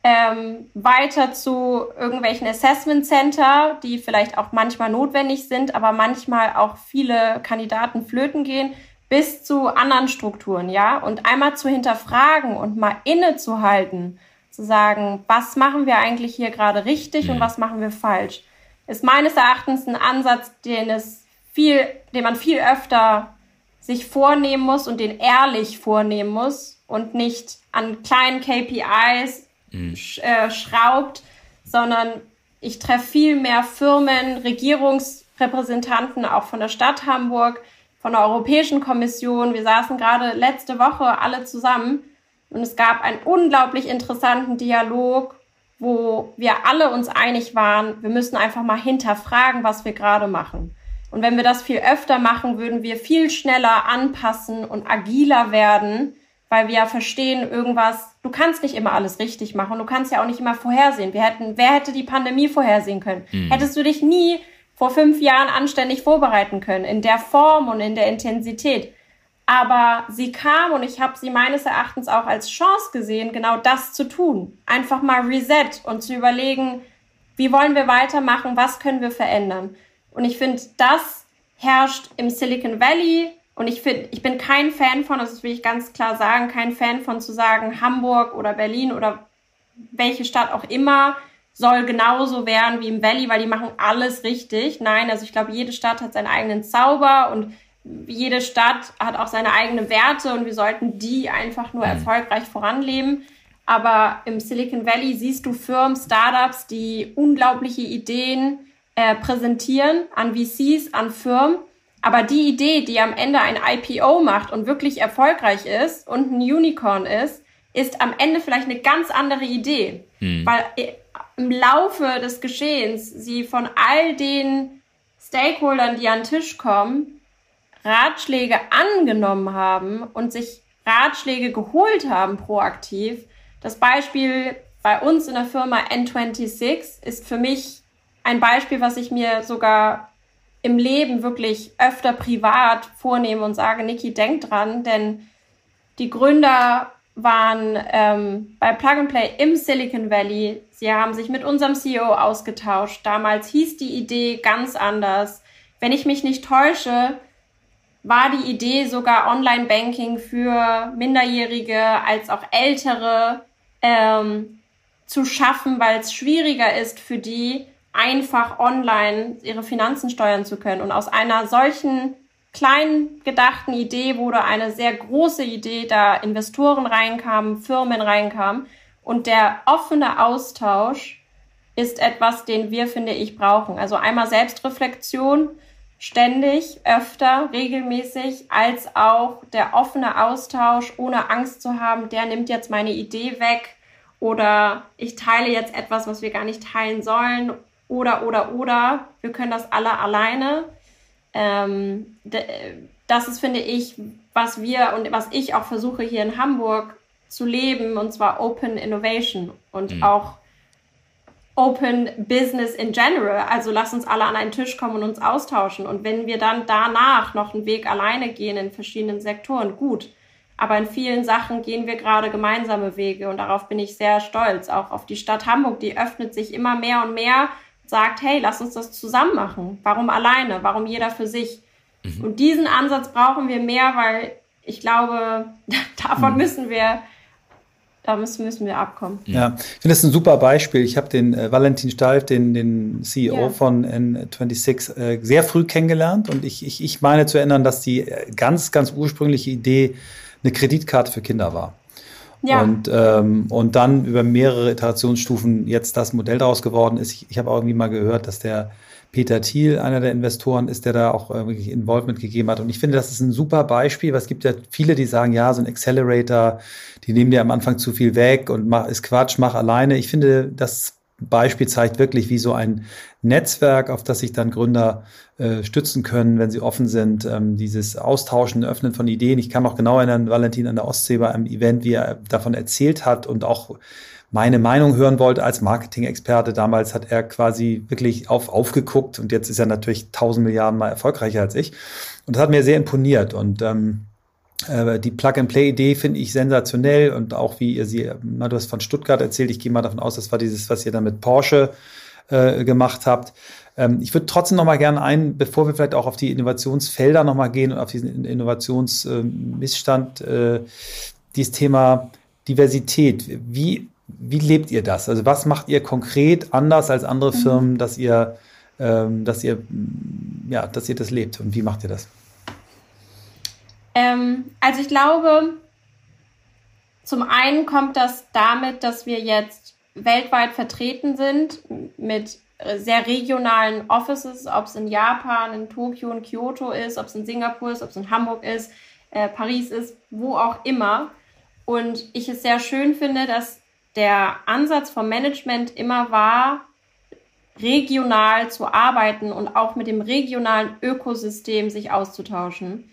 ähm, weiter zu irgendwelchen Assessment Center, die vielleicht auch manchmal notwendig sind, aber manchmal auch viele Kandidaten flöten gehen, bis zu anderen Strukturen, ja. Und einmal zu hinterfragen und mal innezuhalten, zu sagen, was machen wir eigentlich hier gerade richtig mhm. und was machen wir falsch, ist meines Erachtens ein Ansatz, den es viel, den man viel öfter sich vornehmen muss und den ehrlich vornehmen muss und nicht an kleinen KPIs mhm. äh, schraubt, sondern ich treffe viel mehr Firmen, Regierungsrepräsentanten auch von der Stadt Hamburg, von der Europäischen Kommission. Wir saßen gerade letzte Woche alle zusammen und es gab einen unglaublich interessanten Dialog, wo wir alle uns einig waren, wir müssen einfach mal hinterfragen, was wir gerade machen. Und wenn wir das viel öfter machen, würden wir viel schneller anpassen und agiler werden, weil wir ja verstehen, irgendwas, du kannst nicht immer alles richtig machen, du kannst ja auch nicht immer vorhersehen. Wir hätten, wer hätte die Pandemie vorhersehen können? Mhm. Hättest du dich nie vor fünf Jahren anständig vorbereiten können, in der Form und in der Intensität. Aber sie kam und ich habe sie meines Erachtens auch als Chance gesehen, genau das zu tun. Einfach mal reset und zu überlegen, wie wollen wir weitermachen, was können wir verändern. Und ich finde, das herrscht im Silicon Valley und ich finde, ich bin kein Fan von, das will ich ganz klar sagen, kein Fan von zu sagen, Hamburg oder Berlin oder welche Stadt auch immer soll genauso werden wie im Valley, weil die machen alles richtig. Nein, also ich glaube, jede Stadt hat seinen eigenen Zauber und jede Stadt hat auch seine eigenen Werte und wir sollten die einfach nur mhm. erfolgreich voranleben. Aber im Silicon Valley siehst du Firmen, Startups, die unglaubliche Ideen äh, präsentieren an VCs, an Firmen aber die Idee, die am Ende ein IPO macht und wirklich erfolgreich ist und ein Unicorn ist, ist am Ende vielleicht eine ganz andere Idee. Hm. Weil äh, im Laufe des Geschehens sie von all den Stakeholdern, die an den Tisch kommen, Ratschläge angenommen haben und sich Ratschläge geholt haben proaktiv. Das Beispiel bei uns in der Firma N26 ist für mich ein Beispiel, was ich mir sogar im Leben wirklich öfter privat vornehme und sage, Niki, denk dran, denn die Gründer waren ähm, bei Plug and Play im Silicon Valley. Sie haben sich mit unserem CEO ausgetauscht. Damals hieß die Idee ganz anders. Wenn ich mich nicht täusche, war die Idee sogar Online-Banking für Minderjährige als auch Ältere ähm, zu schaffen, weil es schwieriger ist für die, einfach online ihre Finanzen steuern zu können. Und aus einer solchen kleinen gedachten Idee wurde eine sehr große Idee, da Investoren reinkamen, Firmen reinkamen. Und der offene Austausch ist etwas, den wir, finde ich, brauchen. Also einmal Selbstreflexion, ständig, öfter, regelmäßig, als auch der offene Austausch, ohne Angst zu haben, der nimmt jetzt meine Idee weg oder ich teile jetzt etwas, was wir gar nicht teilen sollen oder, oder, oder, wir können das alle alleine. Ähm, das ist, finde ich, was wir und was ich auch versuche hier in Hamburg zu leben, und zwar Open Innovation und mhm. auch Open Business in general. Also lass uns alle an einen Tisch kommen und uns austauschen. Und wenn wir dann danach noch einen Weg alleine gehen in verschiedenen Sektoren, gut. Aber in vielen Sachen gehen wir gerade gemeinsame Wege und darauf bin ich sehr stolz. Auch auf die Stadt Hamburg, die öffnet sich immer mehr und mehr, sagt, hey, lass uns das zusammen machen. Warum alleine? Warum jeder für sich? Mhm. Und diesen Ansatz brauchen wir mehr, weil ich glaube, davon mhm. müssen wir da müssen, müssen wir abkommen. Ja, ich finde das ein super Beispiel. Ich habe den äh, Valentin Stalf, den, den CEO ja. von N26, äh, sehr früh kennengelernt und ich, ich, ich meine zu erinnern, dass die äh, ganz, ganz ursprüngliche Idee eine Kreditkarte für Kinder war. Ja. Und, ähm, und dann über mehrere Iterationsstufen jetzt das Modell daraus geworden ist. Ich, ich habe auch irgendwie mal gehört, dass der Peter Thiel, einer der Investoren ist, der da auch äh, wirklich Involvement gegeben hat. Und ich finde, das ist ein super Beispiel, weil es gibt ja viele, die sagen, ja, so ein Accelerator, die nehmen dir am Anfang zu viel weg und mach, ist Quatsch, mach alleine. Ich finde, das Beispiel zeigt wirklich, wie so ein Netzwerk, auf das sich dann Gründer äh, stützen können, wenn sie offen sind, ähm, dieses Austauschen, Öffnen von Ideen. Ich kann auch genau erinnern, Valentin an der Ostsee bei einem Event, wie er davon erzählt hat und auch meine Meinung hören wollte als Marketing-Experte. Damals hat er quasi wirklich auf, aufgeguckt und jetzt ist er natürlich tausend Milliarden mal erfolgreicher als ich. Und das hat mir sehr imponiert und ähm, äh, die Plug-and-Play-Idee finde ich sensationell und auch wie ihr sie, na, du hast von Stuttgart erzählt, ich gehe mal davon aus, das war dieses, was ihr dann mit Porsche äh, gemacht habt. Ähm, ich würde trotzdem noch mal gerne ein, bevor wir vielleicht auch auf die Innovationsfelder noch mal gehen und auf diesen Innovationsmissstand, äh, äh, dieses Thema Diversität. Wie wie lebt ihr das? Also was macht ihr konkret anders als andere mhm. Firmen, dass ihr, ähm, dass ihr, ja, dass ihr das lebt? Und wie macht ihr das? Ähm, also ich glaube, zum einen kommt das damit, dass wir jetzt weltweit vertreten sind mit sehr regionalen Offices, ob es in Japan, in Tokio, in Kyoto ist, ob es in Singapur ist, ob es in Hamburg ist, äh, Paris ist, wo auch immer. Und ich es sehr schön finde, dass der Ansatz vom Management immer war, regional zu arbeiten und auch mit dem regionalen Ökosystem sich auszutauschen.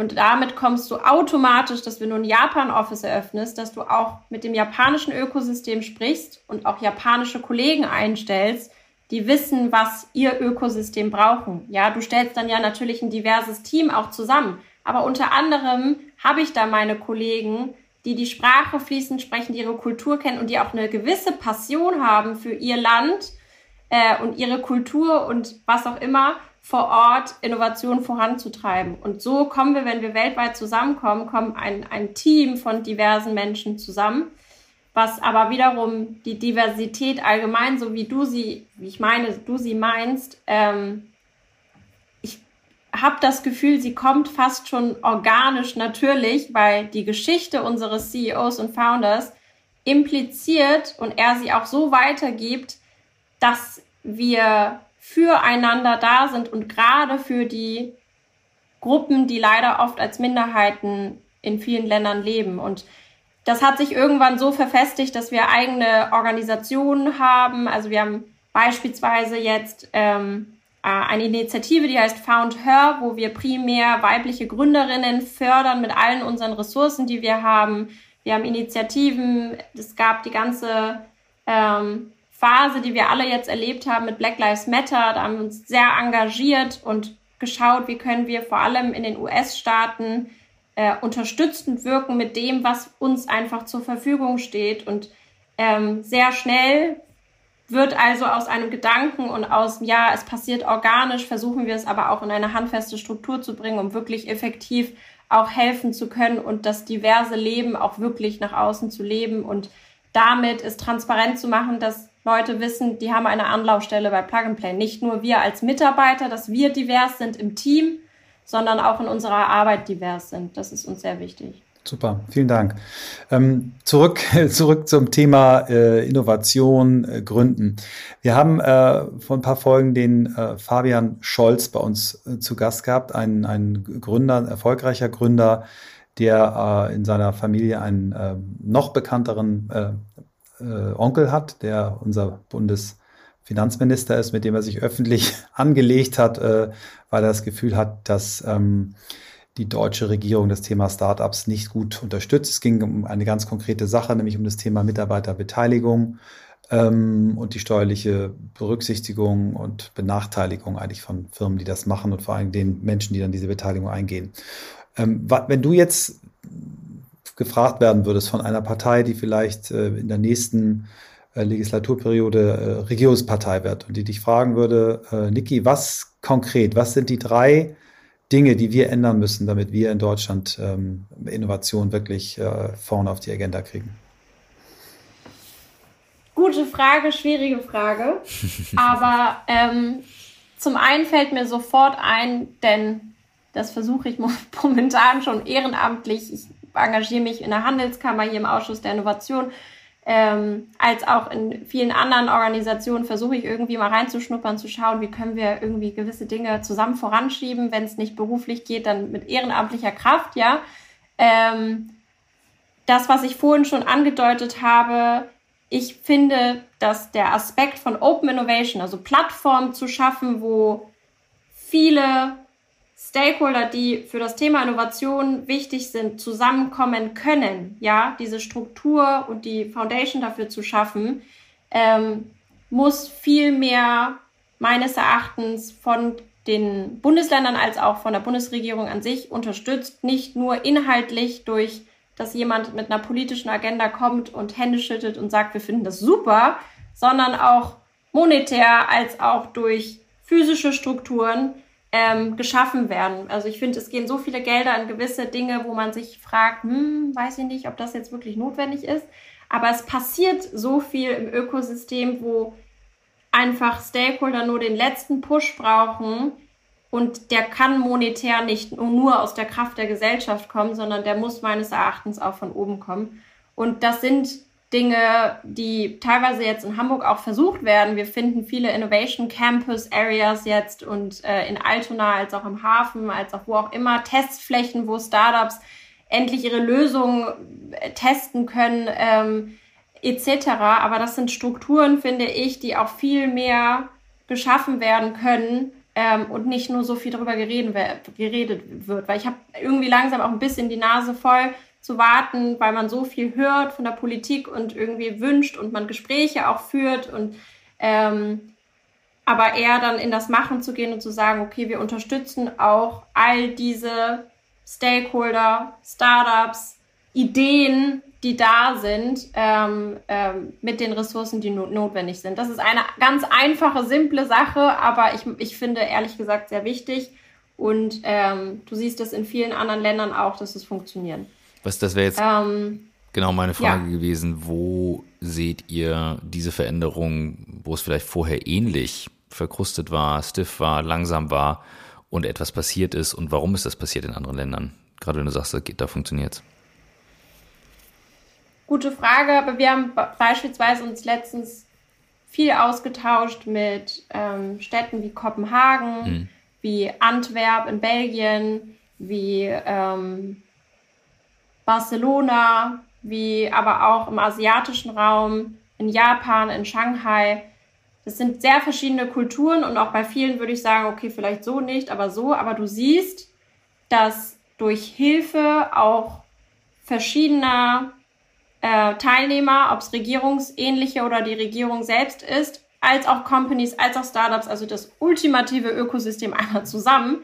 Und damit kommst du automatisch, dass wenn du ein Japan-Office eröffnest, dass du auch mit dem japanischen Ökosystem sprichst und auch japanische Kollegen einstellst, die wissen, was ihr Ökosystem brauchen. Ja, du stellst dann ja natürlich ein diverses Team auch zusammen. Aber unter anderem habe ich da meine Kollegen, die die Sprache fließend sprechen, die ihre Kultur kennen und die auch eine gewisse Passion haben für ihr Land äh, und ihre Kultur und was auch immer vor Ort Innovation voranzutreiben. Und so kommen wir, wenn wir weltweit zusammenkommen, kommen ein, ein Team von diversen Menschen zusammen, was aber wiederum die Diversität allgemein, so wie du sie, wie ich meine, du sie meinst, ähm, habe das Gefühl, sie kommt fast schon organisch natürlich, weil die Geschichte unseres CEOs und Founders impliziert und er sie auch so weitergibt, dass wir füreinander da sind und gerade für die Gruppen, die leider oft als Minderheiten in vielen Ländern leben. Und das hat sich irgendwann so verfestigt, dass wir eigene Organisationen haben. Also wir haben beispielsweise jetzt ähm, äh, eine Initiative, die heißt Found Her, wo wir primär weibliche Gründerinnen fördern mit allen unseren Ressourcen, die wir haben. Wir haben Initiativen, es gab die ganze ähm, Phase, die wir alle jetzt erlebt haben mit Black Lives Matter. Da haben wir uns sehr engagiert und geschaut, wie können wir vor allem in den US-Staaten äh, unterstützend wirken mit dem, was uns einfach zur Verfügung steht. Und ähm, sehr schnell wird also aus einem Gedanken und aus, ja, es passiert organisch, versuchen wir es aber auch in eine handfeste Struktur zu bringen, um wirklich effektiv auch helfen zu können und das diverse Leben auch wirklich nach außen zu leben und damit es transparent zu machen, dass Leute wissen, die haben eine Anlaufstelle bei Plug and Play. Nicht nur wir als Mitarbeiter, dass wir divers sind im Team, sondern auch in unserer Arbeit divers sind. Das ist uns sehr wichtig. Super, vielen Dank. Ähm, zurück, zurück zum Thema äh, Innovation, äh, Gründen. Wir haben äh, vor ein paar Folgen den äh, Fabian Scholz bei uns äh, zu Gast gehabt, ein, ein Gründer, ein erfolgreicher Gründer, der äh, in seiner Familie einen noch bekannteren äh, Onkel hat, der unser Bundesfinanzminister ist, mit dem er sich öffentlich angelegt hat, äh, weil er das Gefühl hat, dass ähm, die deutsche Regierung das Thema Startups nicht gut unterstützt. Es ging um eine ganz konkrete Sache, nämlich um das Thema Mitarbeiterbeteiligung. ähm, und die steuerliche Berücksichtigung und Benachteiligung eigentlich von Firmen, die das machen und vor allem den Menschen, die dann diese Beteiligung eingehen. Ähm, wenn du jetzt gefragt werden würdest von einer Partei, die vielleicht äh, in der nächsten äh, Legislaturperiode äh, Regierungspartei wird und die dich fragen würde, äh, Niki, was konkret, was sind die drei Dinge, die wir ändern müssen, damit wir in Deutschland ähm, Innovation wirklich äh, vorne auf die Agenda kriegen? Gute Frage, schwierige Frage. Aber ähm, zum einen fällt mir sofort ein, denn das versuche ich momentan schon ehrenamtlich. Ich engagiere mich in der Handelskammer hier im Ausschuss der Innovation. Ähm, als auch in vielen anderen Organisationen versuche ich irgendwie mal reinzuschnuppern, zu schauen, wie können wir irgendwie gewisse Dinge zusammen voranschieben, wenn es nicht beruflich geht, dann mit ehrenamtlicher Kraft, ja. Ähm, das, was ich vorhin schon angedeutet habe, ich finde, dass der Aspekt von Open Innovation, also Plattformen zu schaffen, wo viele Stakeholder, die für das Thema Innovation wichtig sind, zusammenkommen können, ja, diese Struktur und die Foundation dafür zu schaffen, ähm, muss viel mehr meines Erachtens von den Bundesländern als auch von der Bundesregierung an sich unterstützt, nicht nur inhaltlich durch dass jemand mit einer politischen Agenda kommt und Hände schüttet und sagt, wir finden das super, sondern auch monetär als auch durch physische Strukturen ähm, geschaffen werden. Also ich finde, es gehen so viele Gelder in gewisse Dinge, wo man sich fragt, hm, weiß ich nicht, ob das jetzt wirklich notwendig ist. Aber es passiert so viel im Ökosystem, wo einfach Stakeholder nur den letzten Push brauchen, und der kann monetär nicht nur aus der Kraft der Gesellschaft kommen, sondern der muss meines Erachtens auch von oben kommen. Und das sind Dinge, die teilweise jetzt in Hamburg auch versucht werden. Wir finden viele Innovation Campus Areas jetzt und äh, in Altona als auch im Hafen, als auch wo auch immer, Testflächen, wo Startups endlich ihre Lösungen äh, testen können, ähm, etc. Aber das sind Strukturen, finde ich, die auch viel mehr geschaffen werden können, ähm, und nicht nur so viel darüber geredet, geredet wird. Weil ich habe irgendwie langsam auch ein bisschen die Nase voll zu warten, weil man so viel hört von der Politik und irgendwie wünscht und man Gespräche auch führt und ähm, aber eher dann in das Machen zu gehen und zu sagen, okay, wir unterstützen auch all diese Stakeholder, Startups, Ideen, die da sind, ähm, ähm, mit den Ressourcen, die not notwendig sind. Das ist eine ganz einfache, simple Sache, aber ich, ich finde ehrlich gesagt sehr wichtig. Und ähm, du siehst es in vielen anderen Ländern auch, dass es funktioniert. Was, das wäre jetzt ähm, genau meine Frage ja. gewesen. Wo seht ihr diese Veränderung, wo es vielleicht vorher ähnlich verkrustet war, stiff war, langsam war und etwas passiert ist und warum ist das passiert in anderen Ländern? Gerade wenn du sagst, da funktioniert es. Gute Frage, aber wir haben beispielsweise uns letztens viel ausgetauscht mit ähm, Städten wie Kopenhagen, mhm. wie Antwerp in Belgien, wie ähm, Barcelona, wie aber auch im asiatischen Raum, in Japan, in Shanghai. Das sind sehr verschiedene Kulturen und auch bei vielen würde ich sagen, okay, vielleicht so nicht, aber so. Aber du siehst, dass durch Hilfe auch verschiedener äh, Teilnehmer, ob es regierungsähnliche oder die Regierung selbst ist, als auch Companies, als auch Startups, also das ultimative Ökosystem einmal zusammen,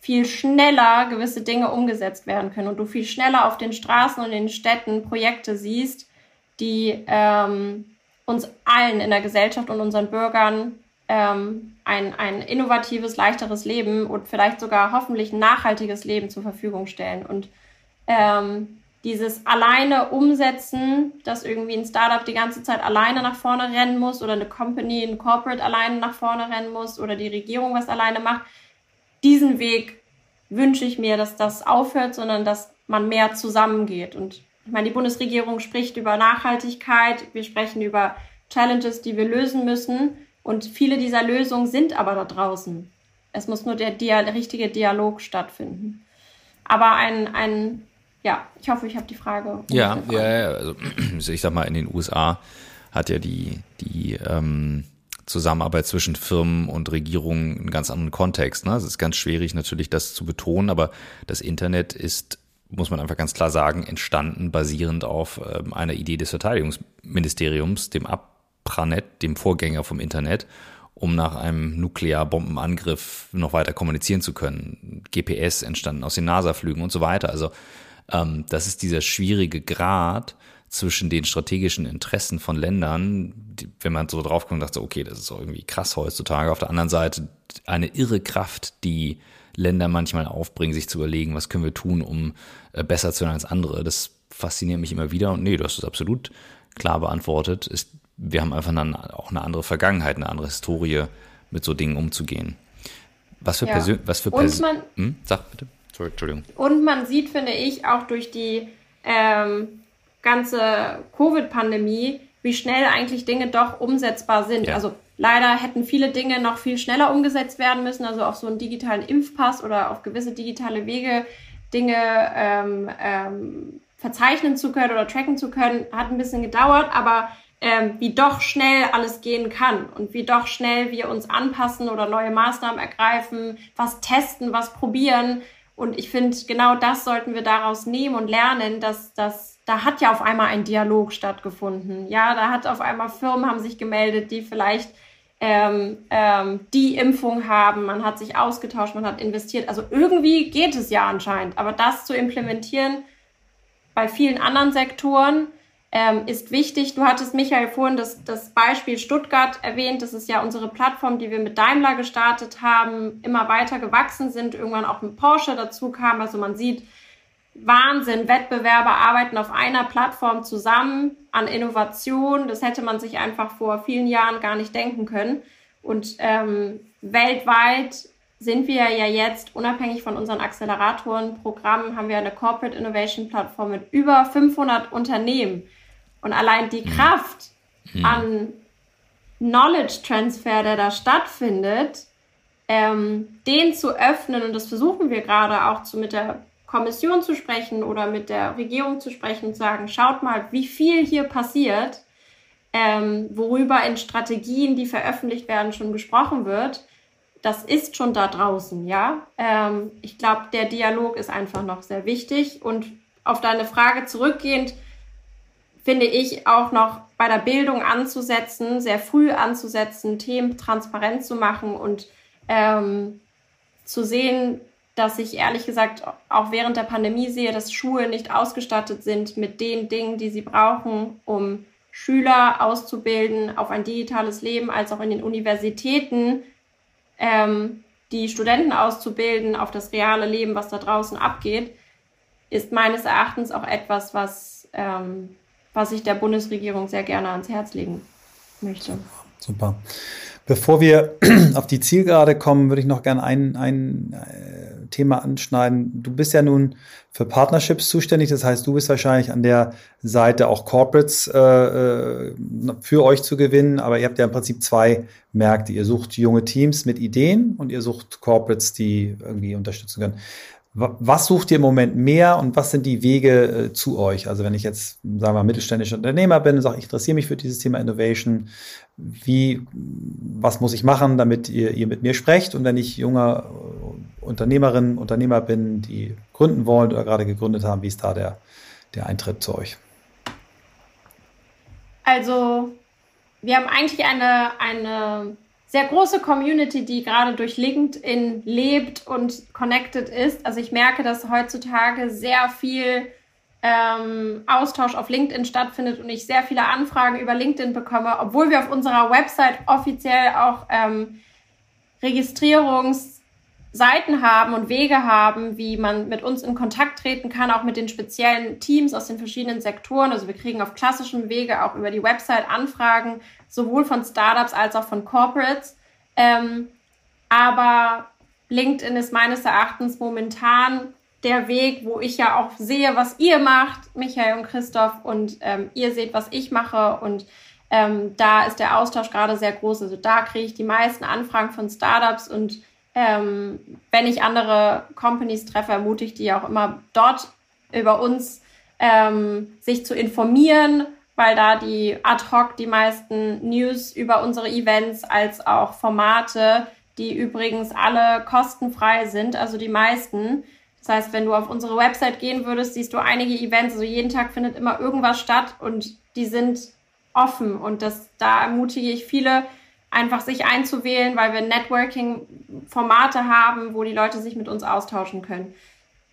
viel schneller gewisse Dinge umgesetzt werden können und du viel schneller auf den Straßen und in den Städten Projekte siehst, die ähm, uns allen in der Gesellschaft und unseren Bürgern ähm, ein, ein innovatives, leichteres Leben und vielleicht sogar hoffentlich nachhaltiges Leben zur Verfügung stellen. Und ähm, dieses alleine umsetzen, dass irgendwie ein Startup die ganze Zeit alleine nach vorne rennen muss oder eine Company, ein Corporate alleine nach vorne rennen muss oder die Regierung was alleine macht. Diesen Weg wünsche ich mir, dass das aufhört, sondern dass man mehr zusammengeht. Und ich meine, die Bundesregierung spricht über Nachhaltigkeit, wir sprechen über Challenges, die wir lösen müssen. Und viele dieser Lösungen sind aber da draußen. Es muss nur der, der richtige Dialog stattfinden. Aber ein, ein ja, ich hoffe, ich habe die Frage. Ja, ja, ja, also ich sag mal, in den USA hat ja die, die ähm, Zusammenarbeit zwischen Firmen und Regierungen einen ganz anderen Kontext. Ne? Es ist ganz schwierig natürlich, das zu betonen, aber das Internet ist, muss man einfach ganz klar sagen, entstanden basierend auf ähm, einer Idee des Verteidigungsministeriums, dem Ab Pranet, dem Vorgänger vom Internet, um nach einem Nuklearbombenangriff noch weiter kommunizieren zu können. GPS entstanden aus den NASA-Flügen und so weiter. Also ähm, das ist dieser schwierige Grad zwischen den strategischen Interessen von Ländern, die, wenn man so drauf kommt, dachte, okay, das ist irgendwie krass heutzutage. Auf der anderen Seite eine irre Kraft, die Länder manchmal aufbringen, sich zu überlegen, was können wir tun, um äh, besser zu sein als andere. Das fasziniert mich immer wieder und nee, du hast es absolut klar beantwortet. Ist, wir haben einfach dann auch eine andere Vergangenheit, eine andere Historie, mit so Dingen umzugehen. Was für ja. Persön was für Persön hm? Sag bitte. Sorry, Entschuldigung. Und man sieht, finde ich, auch durch die ähm, ganze Covid-Pandemie, wie schnell eigentlich Dinge doch umsetzbar sind. Ja. Also leider hätten viele Dinge noch viel schneller umgesetzt werden müssen, also auf so einen digitalen Impfpass oder auf gewisse digitale Wege Dinge ähm, ähm, verzeichnen zu können oder tracken zu können, hat ein bisschen gedauert, aber ähm, wie doch schnell alles gehen kann und wie doch schnell wir uns anpassen oder neue Maßnahmen ergreifen, was testen, was probieren. Und ich finde, genau das sollten wir daraus nehmen und lernen, dass das da hat ja auf einmal ein Dialog stattgefunden. Ja, da hat auf einmal Firmen haben sich gemeldet, die vielleicht ähm, ähm, die Impfung haben. Man hat sich ausgetauscht, man hat investiert. Also irgendwie geht es ja anscheinend. Aber das zu implementieren bei vielen anderen Sektoren ähm, ist wichtig. Du hattest, Michael, vorhin das, das Beispiel Stuttgart erwähnt. Das ist ja unsere Plattform, die wir mit Daimler gestartet haben, immer weiter gewachsen sind, irgendwann auch mit Porsche dazu kam. Also man sieht, Wahnsinn, Wettbewerber arbeiten auf einer Plattform zusammen an Innovation. Das hätte man sich einfach vor vielen Jahren gar nicht denken können. Und ähm, weltweit sind wir ja jetzt, unabhängig von unseren Acceleratoren-Programmen, haben wir eine Corporate Innovation Plattform mit über 500 Unternehmen. Und allein die. Kraft mhm. an Knowledge Transfer, der da stattfindet, ähm, den zu öffnen, und das versuchen wir gerade auch zu, mit der Kommission zu sprechen oder mit der Regierung zu sprechen und sagen, schaut mal, wie viel hier passiert, ähm, worüber in Strategien, die veröffentlicht werden, schon gesprochen wird. Das ist schon da draußen, ja. Ähm, ich glaube, der Dialog ist einfach noch sehr wichtig. Und auf deine Frage zurückgehend, finde ich auch noch bei der Bildung anzusetzen, sehr früh anzusetzen, Themen transparent zu machen und ähm, zu sehen, dass ich ehrlich gesagt auch während der Pandemie sehe, dass Schulen nicht ausgestattet sind mit den Dingen, die sie brauchen, um Schüler auszubilden auf ein digitales Leben, als auch in den Universitäten ähm, die Studenten auszubilden auf das reale Leben, was da draußen abgeht, ist meines Erachtens auch etwas, was, ähm, was ich der Bundesregierung sehr gerne ans Herz legen möchte. Super. Bevor wir auf die Zielgerade kommen, würde ich noch gerne ein, ein Thema anschneiden. Du bist ja nun für Partnerships zuständig, das heißt, du bist wahrscheinlich an der Seite auch Corporates äh, äh, für euch zu gewinnen, aber ihr habt ja im Prinzip zwei Märkte. Ihr sucht junge Teams mit Ideen und ihr sucht Corporates, die irgendwie unterstützen können. Was sucht ihr im Moment mehr und was sind die Wege äh, zu euch? Also wenn ich jetzt, sagen wir, mittelständischer Unternehmer bin und sage, ich interessiere mich für dieses Thema Innovation, wie, was muss ich machen, damit ihr, ihr mit mir sprecht? Und wenn ich junger äh, Unternehmerin, Unternehmer bin, die gründen wollen oder gerade gegründet haben, wie ist da der, der Eintritt zu euch? Also wir haben eigentlich eine, eine sehr große Community, die gerade durch LinkedIn lebt und connected ist. Also ich merke, dass heutzutage sehr viel ähm, Austausch auf LinkedIn stattfindet und ich sehr viele Anfragen über LinkedIn bekomme, obwohl wir auf unserer Website offiziell auch ähm, Registrierungsseiten haben und Wege haben, wie man mit uns in Kontakt treten kann, auch mit den speziellen Teams aus den verschiedenen Sektoren. Also wir kriegen auf klassischen Wege auch über die Website Anfragen sowohl von Startups als auch von Corporates. Ähm, aber LinkedIn ist meines Erachtens momentan der Weg, wo ich ja auch sehe, was ihr macht, Michael und Christoph, und ähm, ihr seht, was ich mache. Und ähm, da ist der Austausch gerade sehr groß. Also da kriege ich die meisten Anfragen von Startups und ähm, wenn ich andere Companies treffe, ermutige ich die auch immer dort über uns ähm, sich zu informieren, weil da die ad hoc die meisten News über unsere Events als auch Formate, die übrigens alle kostenfrei sind, also die meisten. Das heißt, wenn du auf unsere Website gehen würdest, siehst du einige Events, also jeden Tag findet immer irgendwas statt und die sind offen und das, da ermutige ich viele, einfach sich einzuwählen, weil wir Networking-Formate haben, wo die Leute sich mit uns austauschen können.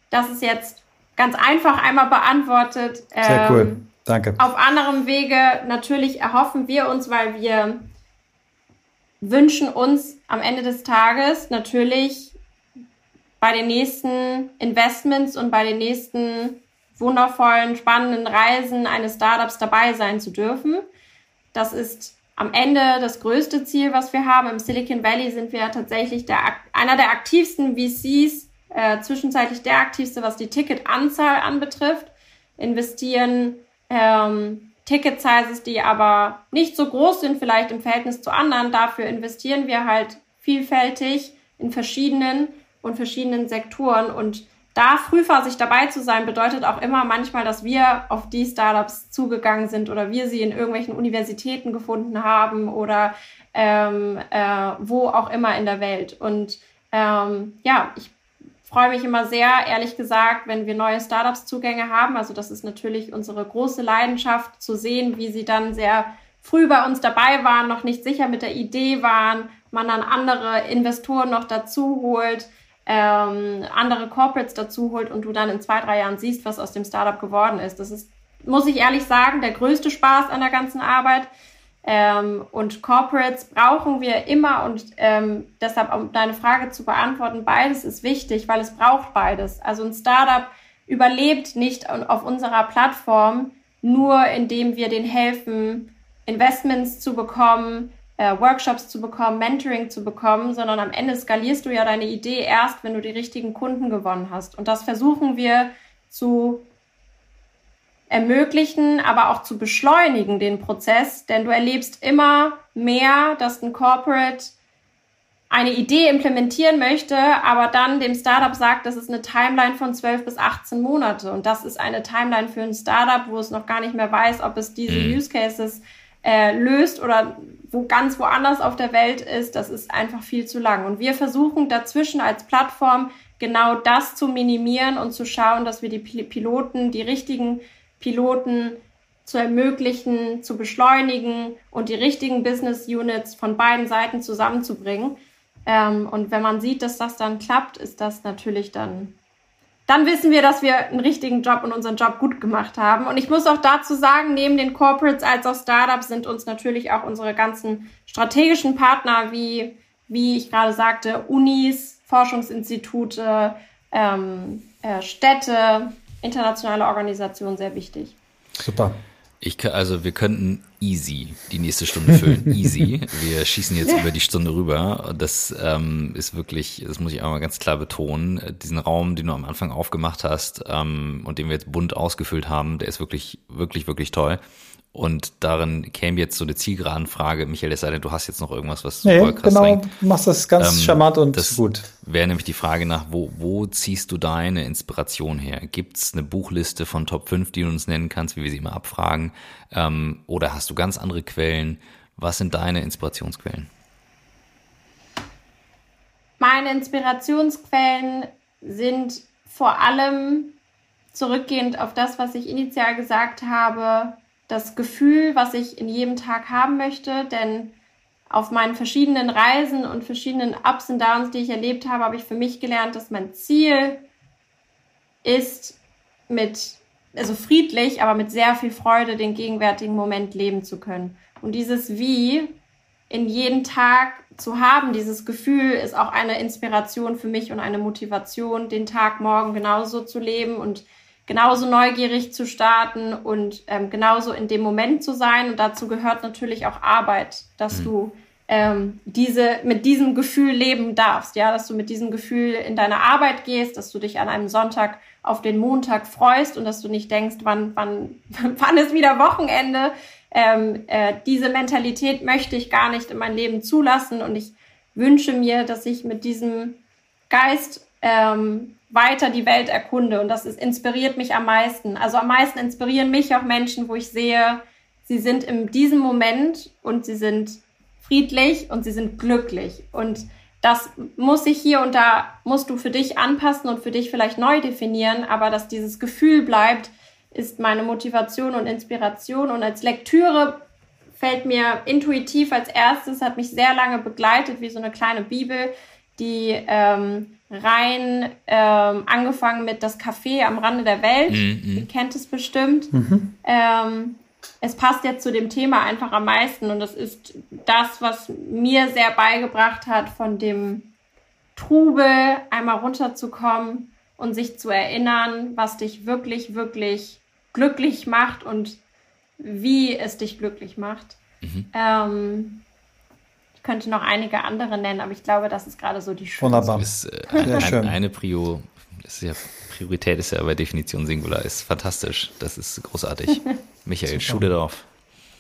Das ist jetzt ganz einfach einmal beantwortet. Sehr cool. Danke. Auf anderem Wege natürlich erhoffen wir uns, weil wir wünschen uns am Ende des Tages natürlich bei den nächsten Investments und bei den nächsten wundervollen, spannenden Reisen eines Startups dabei sein zu dürfen. Das ist am Ende das größte Ziel, was wir haben. Im Silicon Valley sind wir tatsächlich der, einer der aktivsten VCs, äh, zwischenzeitlich der aktivste, was die Ticketanzahl anbetrifft. Investieren ähm, Ticket-Sizes, die aber nicht so groß sind, vielleicht im Verhältnis zu anderen. Dafür investieren wir halt vielfältig in verschiedenen und verschiedenen Sektoren. Und da frühphasig dabei zu sein, bedeutet auch immer manchmal, dass wir auf die Startups zugegangen sind oder wir sie in irgendwelchen Universitäten gefunden haben oder ähm, äh, wo auch immer in der Welt. Und ähm, ja, ich freue mich immer sehr, ehrlich gesagt, wenn wir neue Startups-Zugänge haben. Also das ist natürlich unsere große Leidenschaft zu sehen, wie sie dann sehr früh bei uns dabei waren, noch nicht sicher mit der Idee waren, man dann andere Investoren noch dazu holt ähm, andere Corporates dazu holt und du dann in zwei, drei Jahren siehst, was aus dem Startup geworden ist. Das ist, muss ich ehrlich sagen, der größte Spaß an der ganzen Arbeit. Ähm, und Corporates brauchen wir immer und ähm, deshalb, um deine Frage zu beantworten, beides ist wichtig, weil es braucht beides. Also ein Startup überlebt nicht auf unserer Plattform nur, indem wir denen helfen, Investments zu bekommen, äh, Workshops zu bekommen, Mentoring zu bekommen, sondern am Ende skalierst du ja deine Idee erst, wenn du die richtigen Kunden gewonnen hast. Und das versuchen wir zu ermöglichen, aber auch zu beschleunigen, den Prozess, denn du erlebst immer mehr, dass ein Corporate eine Idee implementieren möchte, aber dann dem Startup sagt, das ist eine Timeline von 12 bis 18 Monate. Und das ist eine Timeline für ein Startup, wo es noch gar nicht mehr weiß, ob es diese mhm. Use Cases äh, löst oder wo ganz woanders auf der Welt ist, das ist einfach viel zu lang. Und wir versuchen dazwischen als Plattform genau das zu minimieren und zu schauen, dass wir die Piloten, die richtigen Piloten zu ermöglichen, zu beschleunigen und die richtigen Business Units von beiden Seiten zusammenzubringen. Ähm, und wenn man sieht, dass das dann klappt, ist das natürlich dann dann wissen wir, dass wir einen richtigen Job und unseren Job gut gemacht haben. Und ich muss auch dazu sagen, neben den Corporates als auch Startups sind uns natürlich auch unsere ganzen strategischen Partner, wie, wie ich gerade sagte, Unis, Forschungsinstitute, ähm, äh, Städte, internationale Organisationen sehr wichtig. Super. Ich kann, also wir könnten easy die nächste Stunde füllen. easy. Wir schießen jetzt über die Stunde rüber. Das ähm, ist wirklich, das muss ich einmal ganz klar betonen. Diesen Raum, den du am Anfang aufgemacht hast ähm, und den wir jetzt bunt ausgefüllt haben, der ist wirklich, wirklich, wirklich toll. Und darin käme jetzt so eine zielgeraden Frage, Michael, es sei denn, du hast jetzt noch irgendwas, was nee, voll krass genau, du machst das ganz ähm, charmant und das gut. Wäre nämlich die Frage nach, wo, wo ziehst du deine Inspiration her? Gibt's eine Buchliste von Top 5, die du uns nennen kannst, wie wir sie immer abfragen? Ähm, oder hast du ganz andere Quellen? Was sind deine Inspirationsquellen? Meine Inspirationsquellen sind vor allem zurückgehend auf das, was ich initial gesagt habe, das Gefühl, was ich in jedem Tag haben möchte, denn auf meinen verschiedenen Reisen und verschiedenen Ups und Downs, die ich erlebt habe, habe ich für mich gelernt, dass mein Ziel ist, mit, also friedlich, aber mit sehr viel Freude den gegenwärtigen Moment leben zu können. Und dieses Wie in jeden Tag zu haben, dieses Gefühl ist auch eine Inspiration für mich und eine Motivation, den Tag morgen genauso zu leben und genauso neugierig zu starten und ähm, genauso in dem Moment zu sein. Und dazu gehört natürlich auch Arbeit, dass mhm. du ähm, diese, mit diesem Gefühl leben darfst, ja, dass du mit diesem Gefühl in deine Arbeit gehst, dass du dich an einem Sonntag auf den Montag freust und dass du nicht denkst, wann, wann, wann ist wieder Wochenende. Ähm, äh, diese Mentalität möchte ich gar nicht in mein Leben zulassen und ich wünsche mir, dass ich mit diesem Geist ähm, weiter die Welt erkunde. Und das ist, inspiriert mich am meisten. Also am meisten inspirieren mich auch Menschen, wo ich sehe, sie sind in diesem Moment und sie sind friedlich und sie sind glücklich. Und das muss sich hier und da, musst du für dich anpassen und für dich vielleicht neu definieren, aber dass dieses Gefühl bleibt, ist meine Motivation und Inspiration. Und als Lektüre fällt mir intuitiv als erstes, hat mich sehr lange begleitet, wie so eine kleine Bibel, die ähm, rein ähm, angefangen mit das Café am Rande der Welt. Mhm. Ihr kennt es bestimmt. Mhm. Ähm, es passt jetzt zu dem Thema einfach am meisten und das ist das, was mir sehr beigebracht hat, von dem Trubel einmal runterzukommen und sich zu erinnern, was dich wirklich, wirklich glücklich macht und wie es dich glücklich macht. Mhm. Ähm, könnte noch einige andere nennen, aber ich glaube, das ist gerade so die schönste. Wunderbar. Ist, äh, ein, ein, eine Prio, ist ja, Priorität ist ja bei Definition Singular, ist fantastisch. Das ist großartig. Michael, Schule drauf.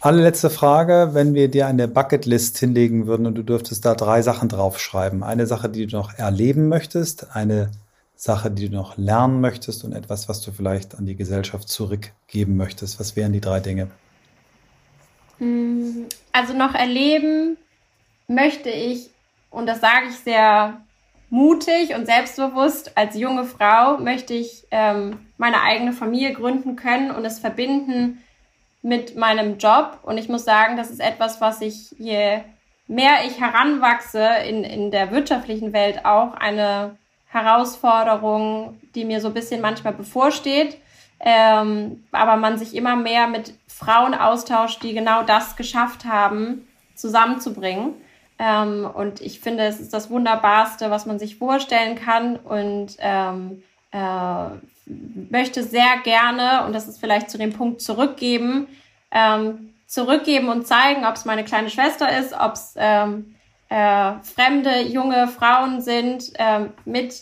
Allerletzte Frage, wenn wir dir eine Bucketlist hinlegen würden und du dürftest da drei Sachen draufschreiben. Eine Sache, die du noch erleben möchtest, eine Sache, die du noch lernen möchtest und etwas, was du vielleicht an die Gesellschaft zurückgeben möchtest. Was wären die drei Dinge? Hm, also noch erleben möchte ich, und das sage ich sehr mutig und selbstbewusst, als junge Frau möchte ich ähm, meine eigene Familie gründen können und es verbinden mit meinem Job. Und ich muss sagen, das ist etwas, was ich, je mehr ich heranwachse in, in der wirtschaftlichen Welt, auch eine Herausforderung, die mir so ein bisschen manchmal bevorsteht. Ähm, aber man sich immer mehr mit Frauen austauscht, die genau das geschafft haben, zusammenzubringen. Ähm, und ich finde, es ist das Wunderbarste, was man sich vorstellen kann. Und ähm, äh, möchte sehr gerne, und das ist vielleicht zu dem Punkt zurückgeben, ähm, zurückgeben und zeigen, ob es meine kleine Schwester ist, ob es ähm, äh, fremde junge Frauen sind ähm, mit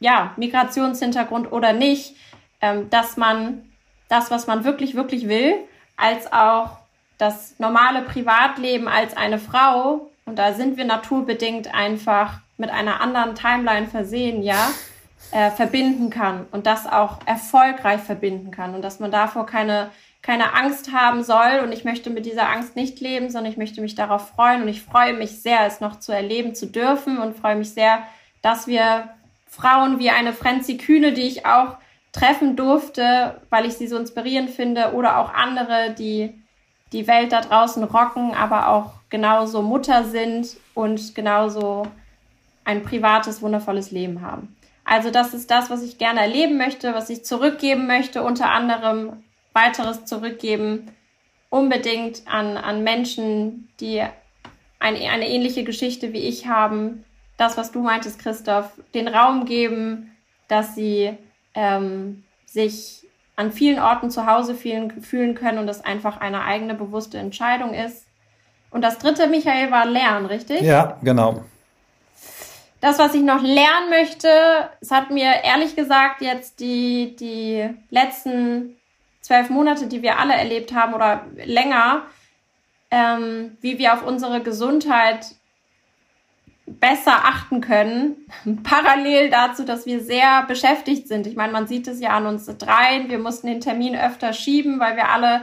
ja, Migrationshintergrund oder nicht, ähm, dass man das, was man wirklich, wirklich will, als auch das normale Privatleben als eine Frau, und da sind wir naturbedingt einfach mit einer anderen Timeline versehen, ja, äh, verbinden kann und das auch erfolgreich verbinden kann und dass man davor keine, keine Angst haben soll. Und ich möchte mit dieser Angst nicht leben, sondern ich möchte mich darauf freuen und ich freue mich sehr, es noch zu erleben zu dürfen und freue mich sehr, dass wir Frauen wie eine Frenzy Kühne, die ich auch treffen durfte, weil ich sie so inspirierend finde, oder auch andere, die die Welt da draußen rocken, aber auch genauso Mutter sind und genauso ein privates, wundervolles Leben haben. Also das ist das, was ich gerne erleben möchte, was ich zurückgeben möchte, unter anderem weiteres zurückgeben, unbedingt an, an Menschen, die ein, eine ähnliche Geschichte wie ich haben. Das, was du meintest, Christoph, den Raum geben, dass sie ähm, sich an vielen Orten zu Hause fühlen, fühlen können und das einfach eine eigene bewusste Entscheidung ist. Und das dritte, Michael, war Lernen, richtig? Ja, genau das, was ich noch lernen möchte, es hat mir ehrlich gesagt jetzt die, die letzten zwölf Monate, die wir alle erlebt haben oder länger, ähm, wie wir auf unsere Gesundheit besser achten können, parallel dazu, dass wir sehr beschäftigt sind. Ich meine, man sieht es ja an uns dreien. Wir mussten den Termin öfter schieben, weil wir alle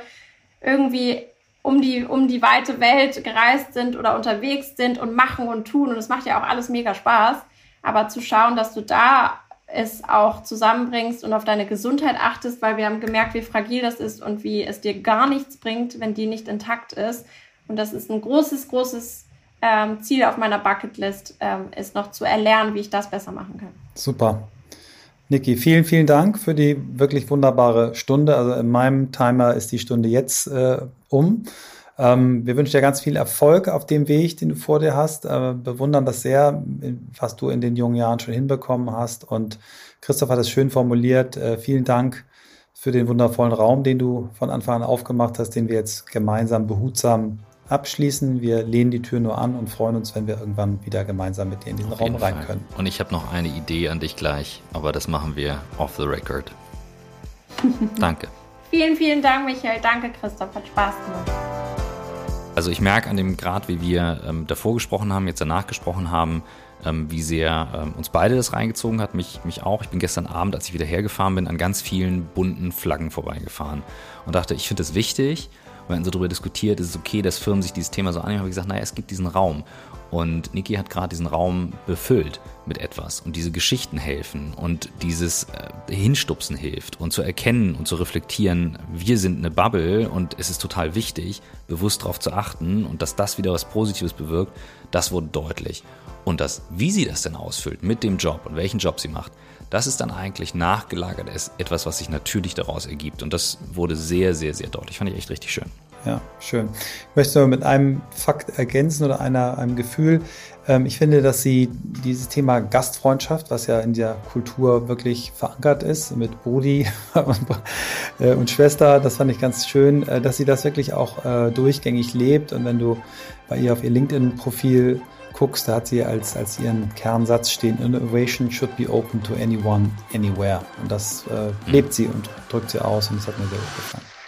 irgendwie um die, um die weite Welt gereist sind oder unterwegs sind und machen und tun. Und es macht ja auch alles mega Spaß. Aber zu schauen, dass du da es auch zusammenbringst und auf deine Gesundheit achtest, weil wir haben gemerkt, wie fragil das ist und wie es dir gar nichts bringt, wenn die nicht intakt ist. Und das ist ein großes, großes ähm, Ziel auf meiner Bucketlist, ähm, ist noch zu erlernen, wie ich das besser machen kann. Super. Niki, vielen, vielen Dank für die wirklich wunderbare Stunde. Also in meinem Timer ist die Stunde jetzt äh, um. Ähm, wir wünschen dir ganz viel Erfolg auf dem Weg, den du vor dir hast. Äh, bewundern das sehr, was du in den jungen Jahren schon hinbekommen hast. Und Christoph hat es schön formuliert. Äh, vielen Dank für den wundervollen Raum, den du von Anfang an aufgemacht hast, den wir jetzt gemeinsam behutsam abschließen. Wir lehnen die Tür nur an und freuen uns, wenn wir irgendwann wieder gemeinsam mit dir in diesen Auf Raum rein Fall. können. Und ich habe noch eine Idee an dich gleich, aber das machen wir off the record. Danke. vielen, vielen Dank, Michael. Danke, Christoph. Hat Spaß gemacht. Also ich merke an dem Grad, wie wir ähm, davor gesprochen haben, jetzt danach gesprochen haben, ähm, wie sehr ähm, uns beide das reingezogen hat, mich, mich auch. Ich bin gestern Abend, als ich wieder hergefahren bin, an ganz vielen bunten Flaggen vorbeigefahren und dachte, ich finde es wichtig wir hatten so darüber diskutiert, ist es okay, dass Firmen sich dieses Thema so annehmen, habe ich gesagt, naja, es gibt diesen Raum. Und Niki hat gerade diesen Raum befüllt mit etwas und diese Geschichten helfen und dieses äh, Hinstupsen hilft und zu erkennen und zu reflektieren, wir sind eine Bubble und es ist total wichtig, bewusst darauf zu achten und dass das wieder was Positives bewirkt, das wurde deutlich. Und das, wie sie das denn ausfüllt mit dem Job und welchen Job sie macht, das ist dann eigentlich nachgelagert, ist etwas, was sich natürlich daraus ergibt. Und das wurde sehr, sehr, sehr deutlich. Fand ich echt richtig schön. Ja, schön. Ich möchte mit einem Fakt ergänzen oder einer, einem Gefühl. Ähm, ich finde, dass sie dieses Thema Gastfreundschaft, was ja in der Kultur wirklich verankert ist, mit Brudi äh, und Schwester, das fand ich ganz schön, äh, dass sie das wirklich auch äh, durchgängig lebt. Und wenn du bei ihr auf ihr LinkedIn-Profil guckst, da hat sie als, als ihren Kernsatz stehen, Innovation should be open to anyone, anywhere. Und das äh, lebt sie und drückt sie aus und das hat mir sehr gut gefallen.